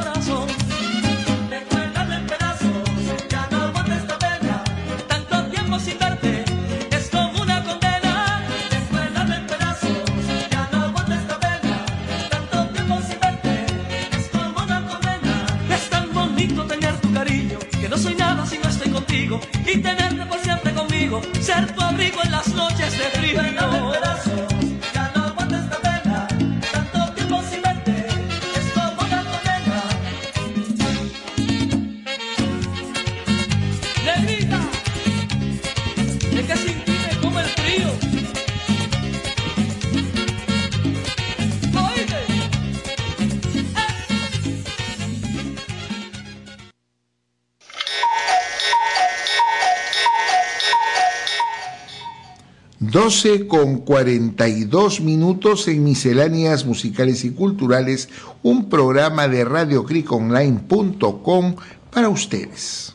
12 con 42 minutos en misceláneas musicales y culturales, un programa de radiocriconline.com para ustedes.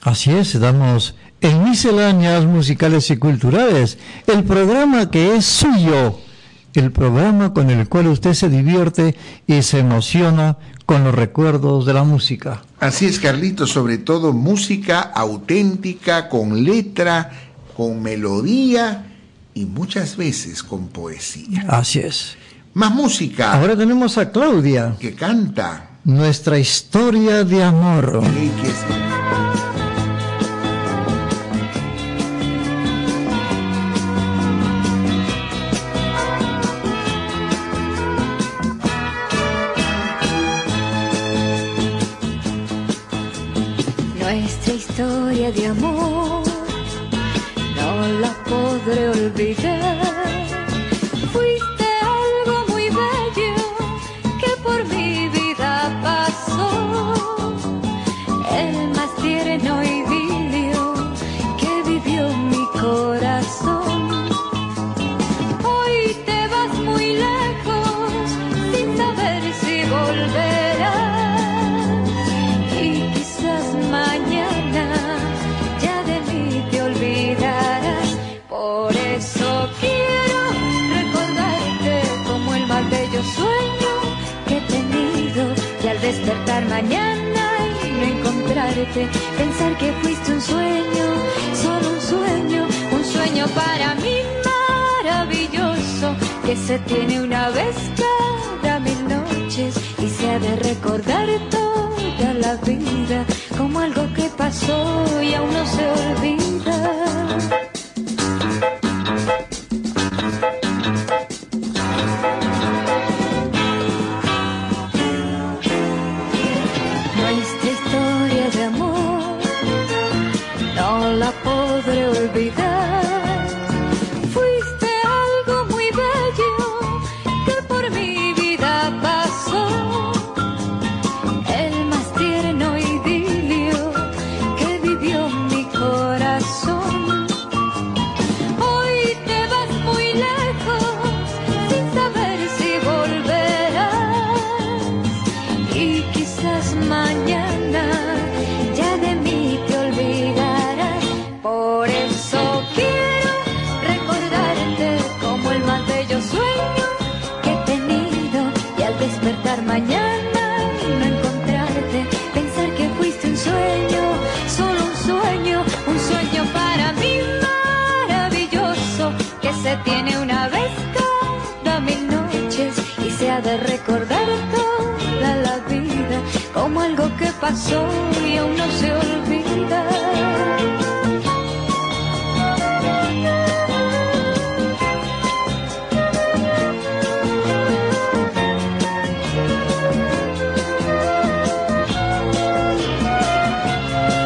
Así es, damos en misceláneas musicales y culturales, el programa que es suyo, el programa con el cual usted se divierte y se emociona con los recuerdos de la música. Así es, Carlito, sobre todo música auténtica, con letra, con melodía y muchas veces con poesía. Así es. Más música. Ahora tenemos a Claudia. Que canta. Nuestra historia de amor. Pensar que fuiste un sueño, solo un sueño, un sueño para mí maravilloso que se tiene una vez cada mil noches y se ha de recordar toda la vida como algo que pasó y aún no se olvida. Algo que pasó y aún no se olvida.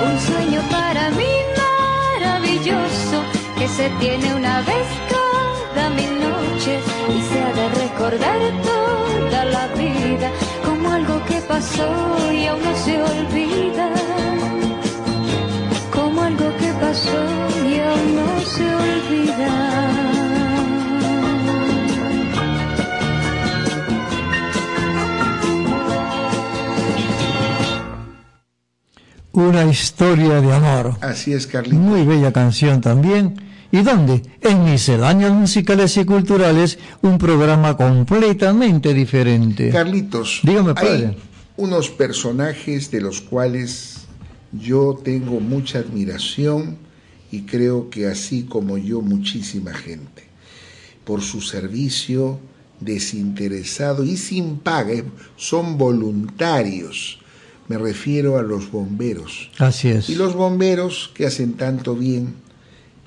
Un sueño para mí maravilloso que se tiene una vez cada mil noches y se ha de recordar toda la vida pasó y aún no se olvida. Como algo que pasó y aún no se olvida. Una historia de amor. Así es, Carlito. Muy bella canción también. ¿Y dónde? En Misceláneas Musicales y Culturales, un programa completamente diferente. Carlitos, Dígame, hay padre. Unos personajes de los cuales yo tengo mucha admiración y creo que así como yo muchísima gente, por su servicio desinteresado y sin paga, eh, son voluntarios. Me refiero a los bomberos. Así es. Y los bomberos que hacen tanto bien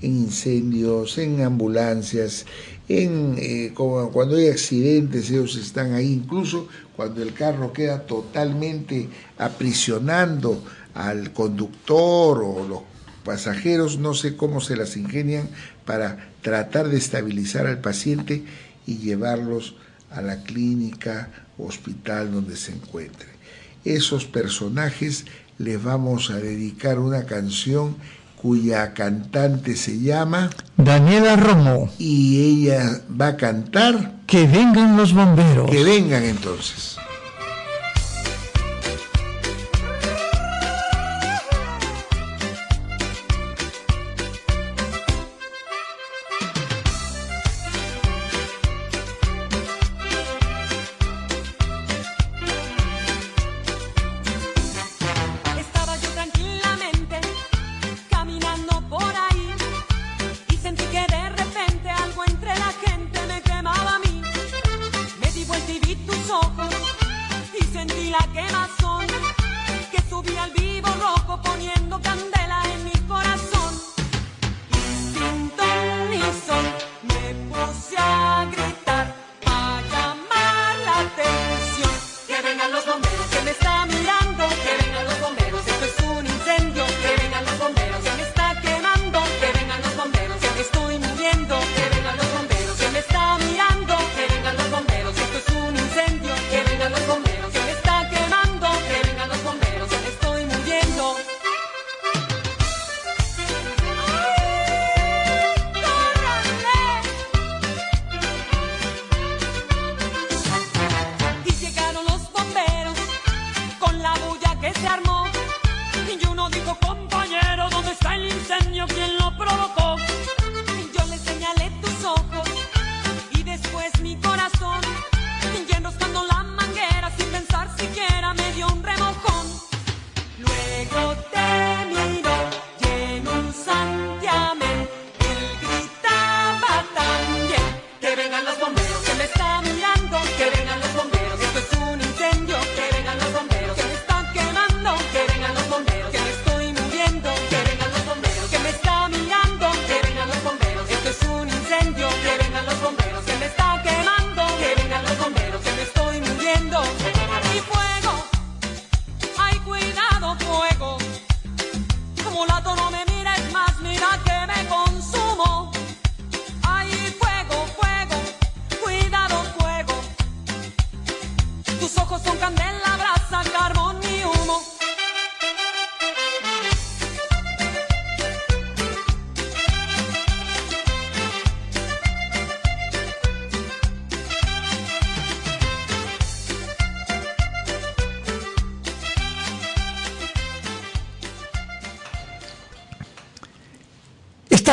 en incendios, en ambulancias, en eh, cuando hay accidentes, ellos están ahí, incluso cuando el carro queda totalmente aprisionando al conductor o los pasajeros, no sé cómo se las ingenian para tratar de estabilizar al paciente y llevarlos a la clínica hospital donde se encuentre. Esos personajes les vamos a dedicar una canción cuya cantante se llama Daniela Romo. y ella va a cantar Que vengan los bomberos. Que vengan entonces.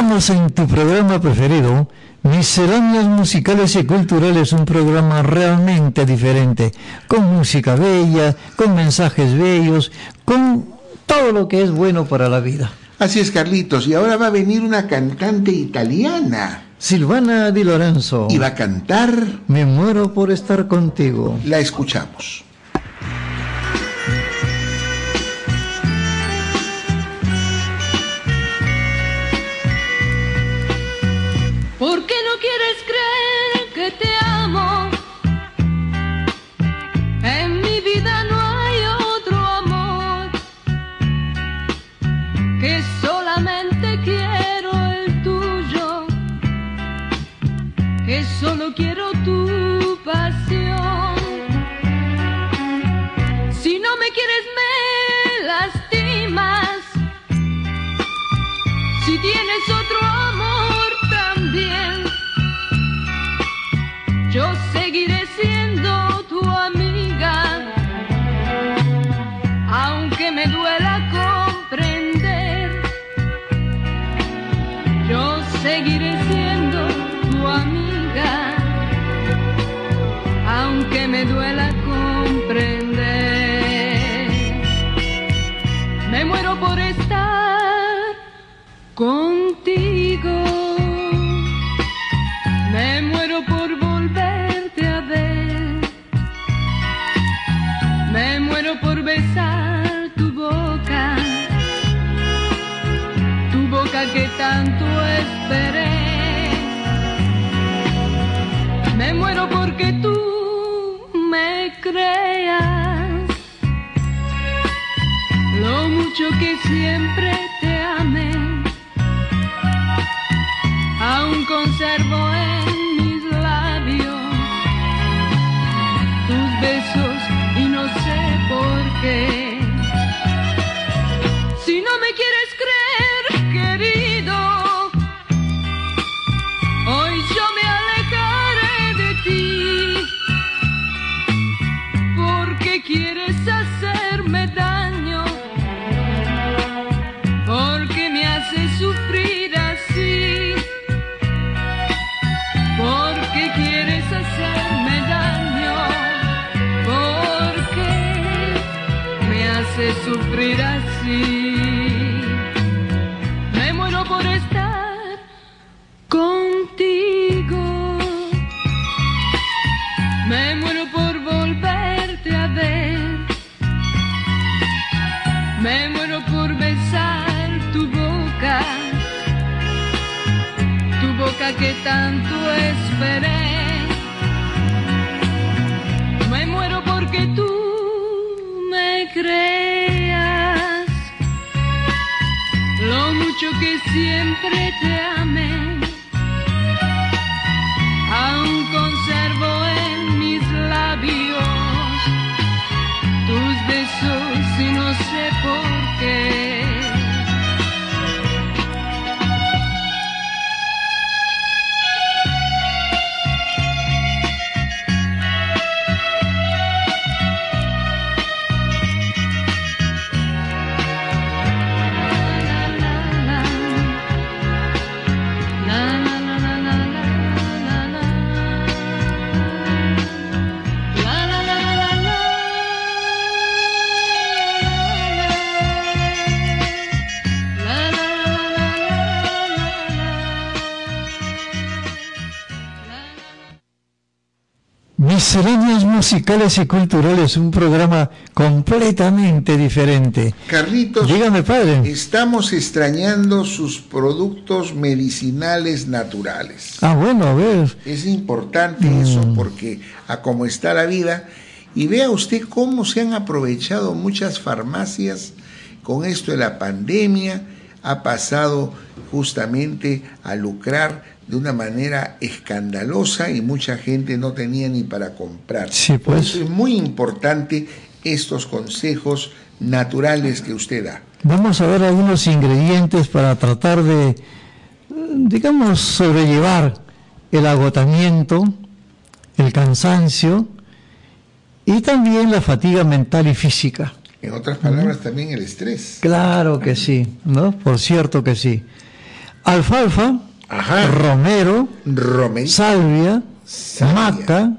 Estamos en tu programa preferido, Misceláneas Musicales y Culturales, un programa realmente diferente, con música bella, con mensajes bellos, con todo lo que es bueno para la vida. Así es, Carlitos, y ahora va a venir una cantante italiana. Silvana Di Lorenzo. Y va a cantar Me muero por estar contigo. La escuchamos. Misceláneas musicales y culturales, un programa completamente diferente. Carlitos, Dígame, padre. estamos extrañando sus productos medicinales naturales. Ah, bueno, a ver. Es importante Mm. eso porque a cómo está la vida y vea usted cómo se han aprovechado muchas farmacias con esto de la pandemia, ha pasado justamente a lucrar de una manera escandalosa y mucha gente no tenía ni para comprar. Sí, Por pues. eso es muy importante estos consejos naturales que usted da. Vamos a ver algunos ingredientes para tratar de, digamos, sobrellevar el agotamiento, el cansancio y también la fatiga mental y física. En otras palabras, también el estrés. Claro que sí, ¿no? Por cierto que sí. alfalfa, romero, salvia, maca,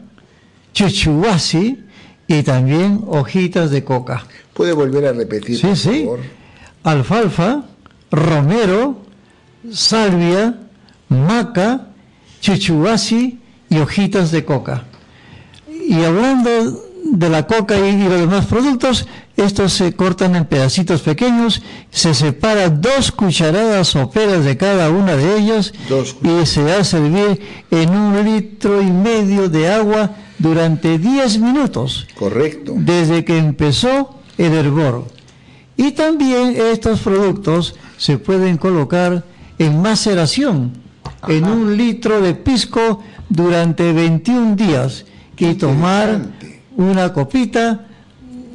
chuchuasi y también hojitas de coca. ¿Puede volver a repetir, sí, por sí. favor? Alfalfa, romero, salvia, maca, chuchuasi y hojitas de coca. Y hablando de la coca y, los demás productos, estos se cortan en pedacitos pequeños, se separa dos cucharadas soperas de cada una de ellas y se da a servir en un litro y medio de agua durante 10 minutos. Correcto. Desde que empezó el hervor. Y también estos productos se pueden colocar en maceración en un litro de pisco durante 21 días y tomar una copita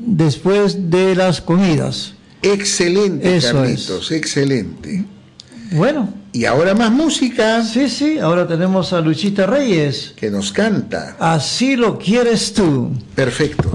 después de las comidas. Excelente, Carlitos, excelente. Bueno. Y ahora más música. Sí, sí, ahora tenemos a Luchita Reyes. Que nos canta. Así lo quieres tú. Perfecto.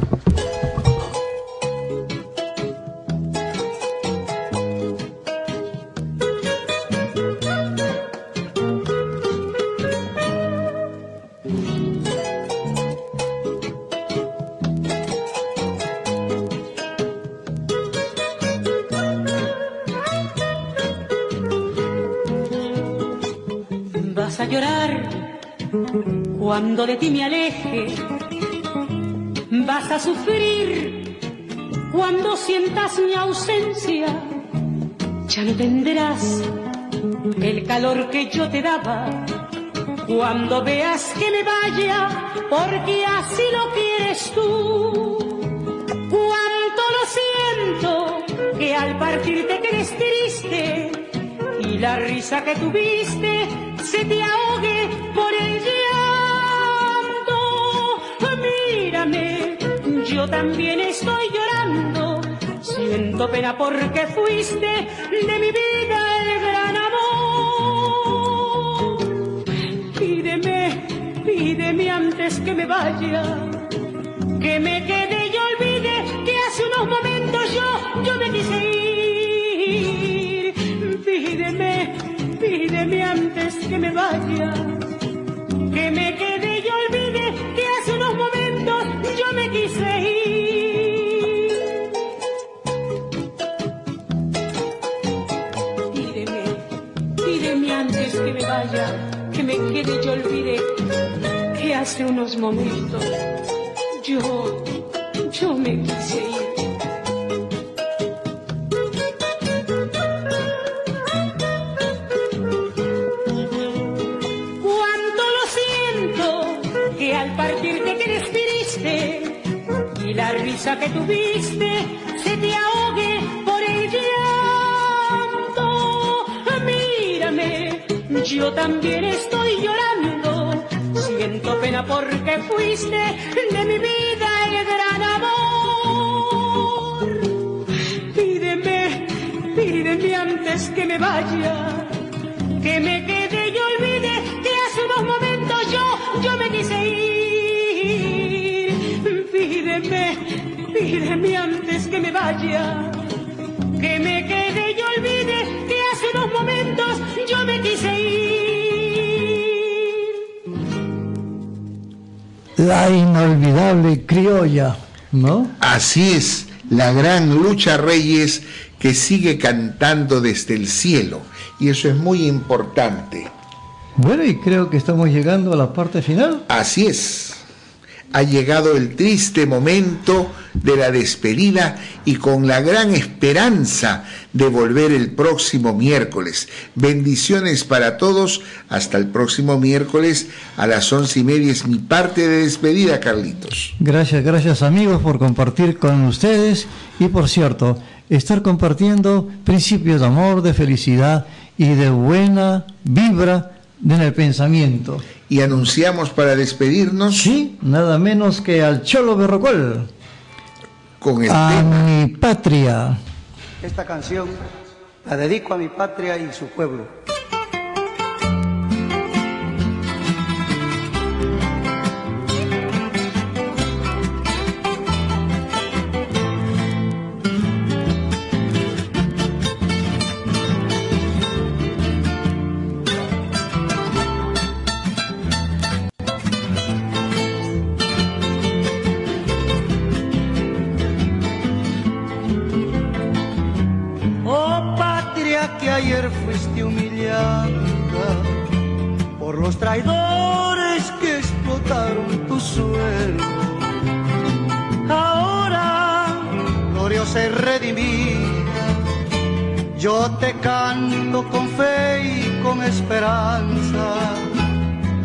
Cuando de ti me aleje, vas a sufrir cuando sientas mi ausencia. Ya no tendrás el calor que yo te daba cuando veas que me vaya, porque así lo quieres tú. Cuánto lo siento que al partir te quedes triste y la risa que tuviste se te ahogue yo también estoy llorando. Siento pena porque fuiste de mi vida el gran amor. Pídeme, pídeme antes que me vaya, que me quede y olvide que hace unos momentos yo, yo me quise unos momentos yo, yo me quise ir. Lo siento que al partir te quedes triste y la risa que tuviste porque fuiste de mi vida el gran amor. Pídeme, pídeme antes que me vaya, que me quede y olvide que hace unos momentos yo, yo me quise ir. Pídeme, pídeme antes que me vaya, La inolvidable criolla, ¿no? Así es, la gran Lucha Reyes que sigue cantando desde el cielo. Y eso es muy importante. Bueno, y creo que estamos llegando a la parte final. Así es. Ha llegado el triste momento de la despedida y con la gran esperanza de volver el próximo miércoles. Bendiciones para todos. Hasta el próximo miércoles a las once y media es mi parte de despedida, Carlitos. Gracias, gracias amigos por compartir con ustedes y por cierto, estar compartiendo principios de amor, de felicidad y de buena vibra en el pensamiento. Y anunciamos para despedirnos. Sí, nada menos que al Cholo Berrocol. Con el a tema. mi patria. Esta canción la dedico a mi patria y su pueblo.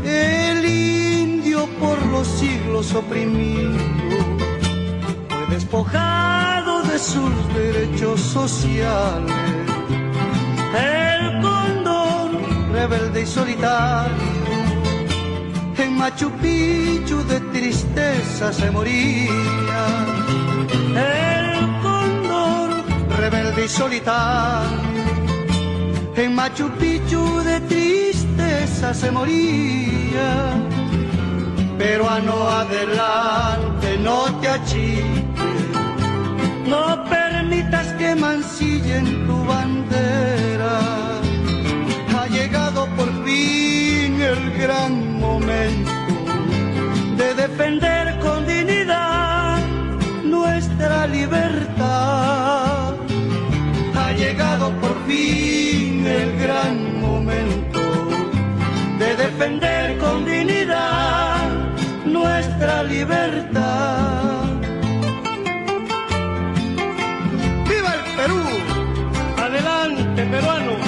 El indio por los siglos oprimido fue despojado de sus derechos sociales. El cóndor rebelde y solitario en Machu Picchu de tristeza se moría. El cóndor rebelde y solitario en Machu Picchu de se moría. Peruano adelante, no te achiques, no permitas que mancillen tu bandera. Ha llegado por fin el gran momento de defender con dignidad nuestra libertad. Ha llegado por fin el gran momento defender con dignidad nuestra libertad. ¡Viva el Perú! ¡Adelante, peruano!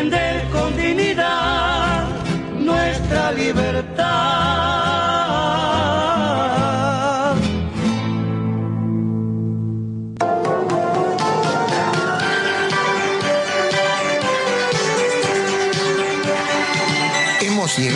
Defender con dignidad nuestra libertad.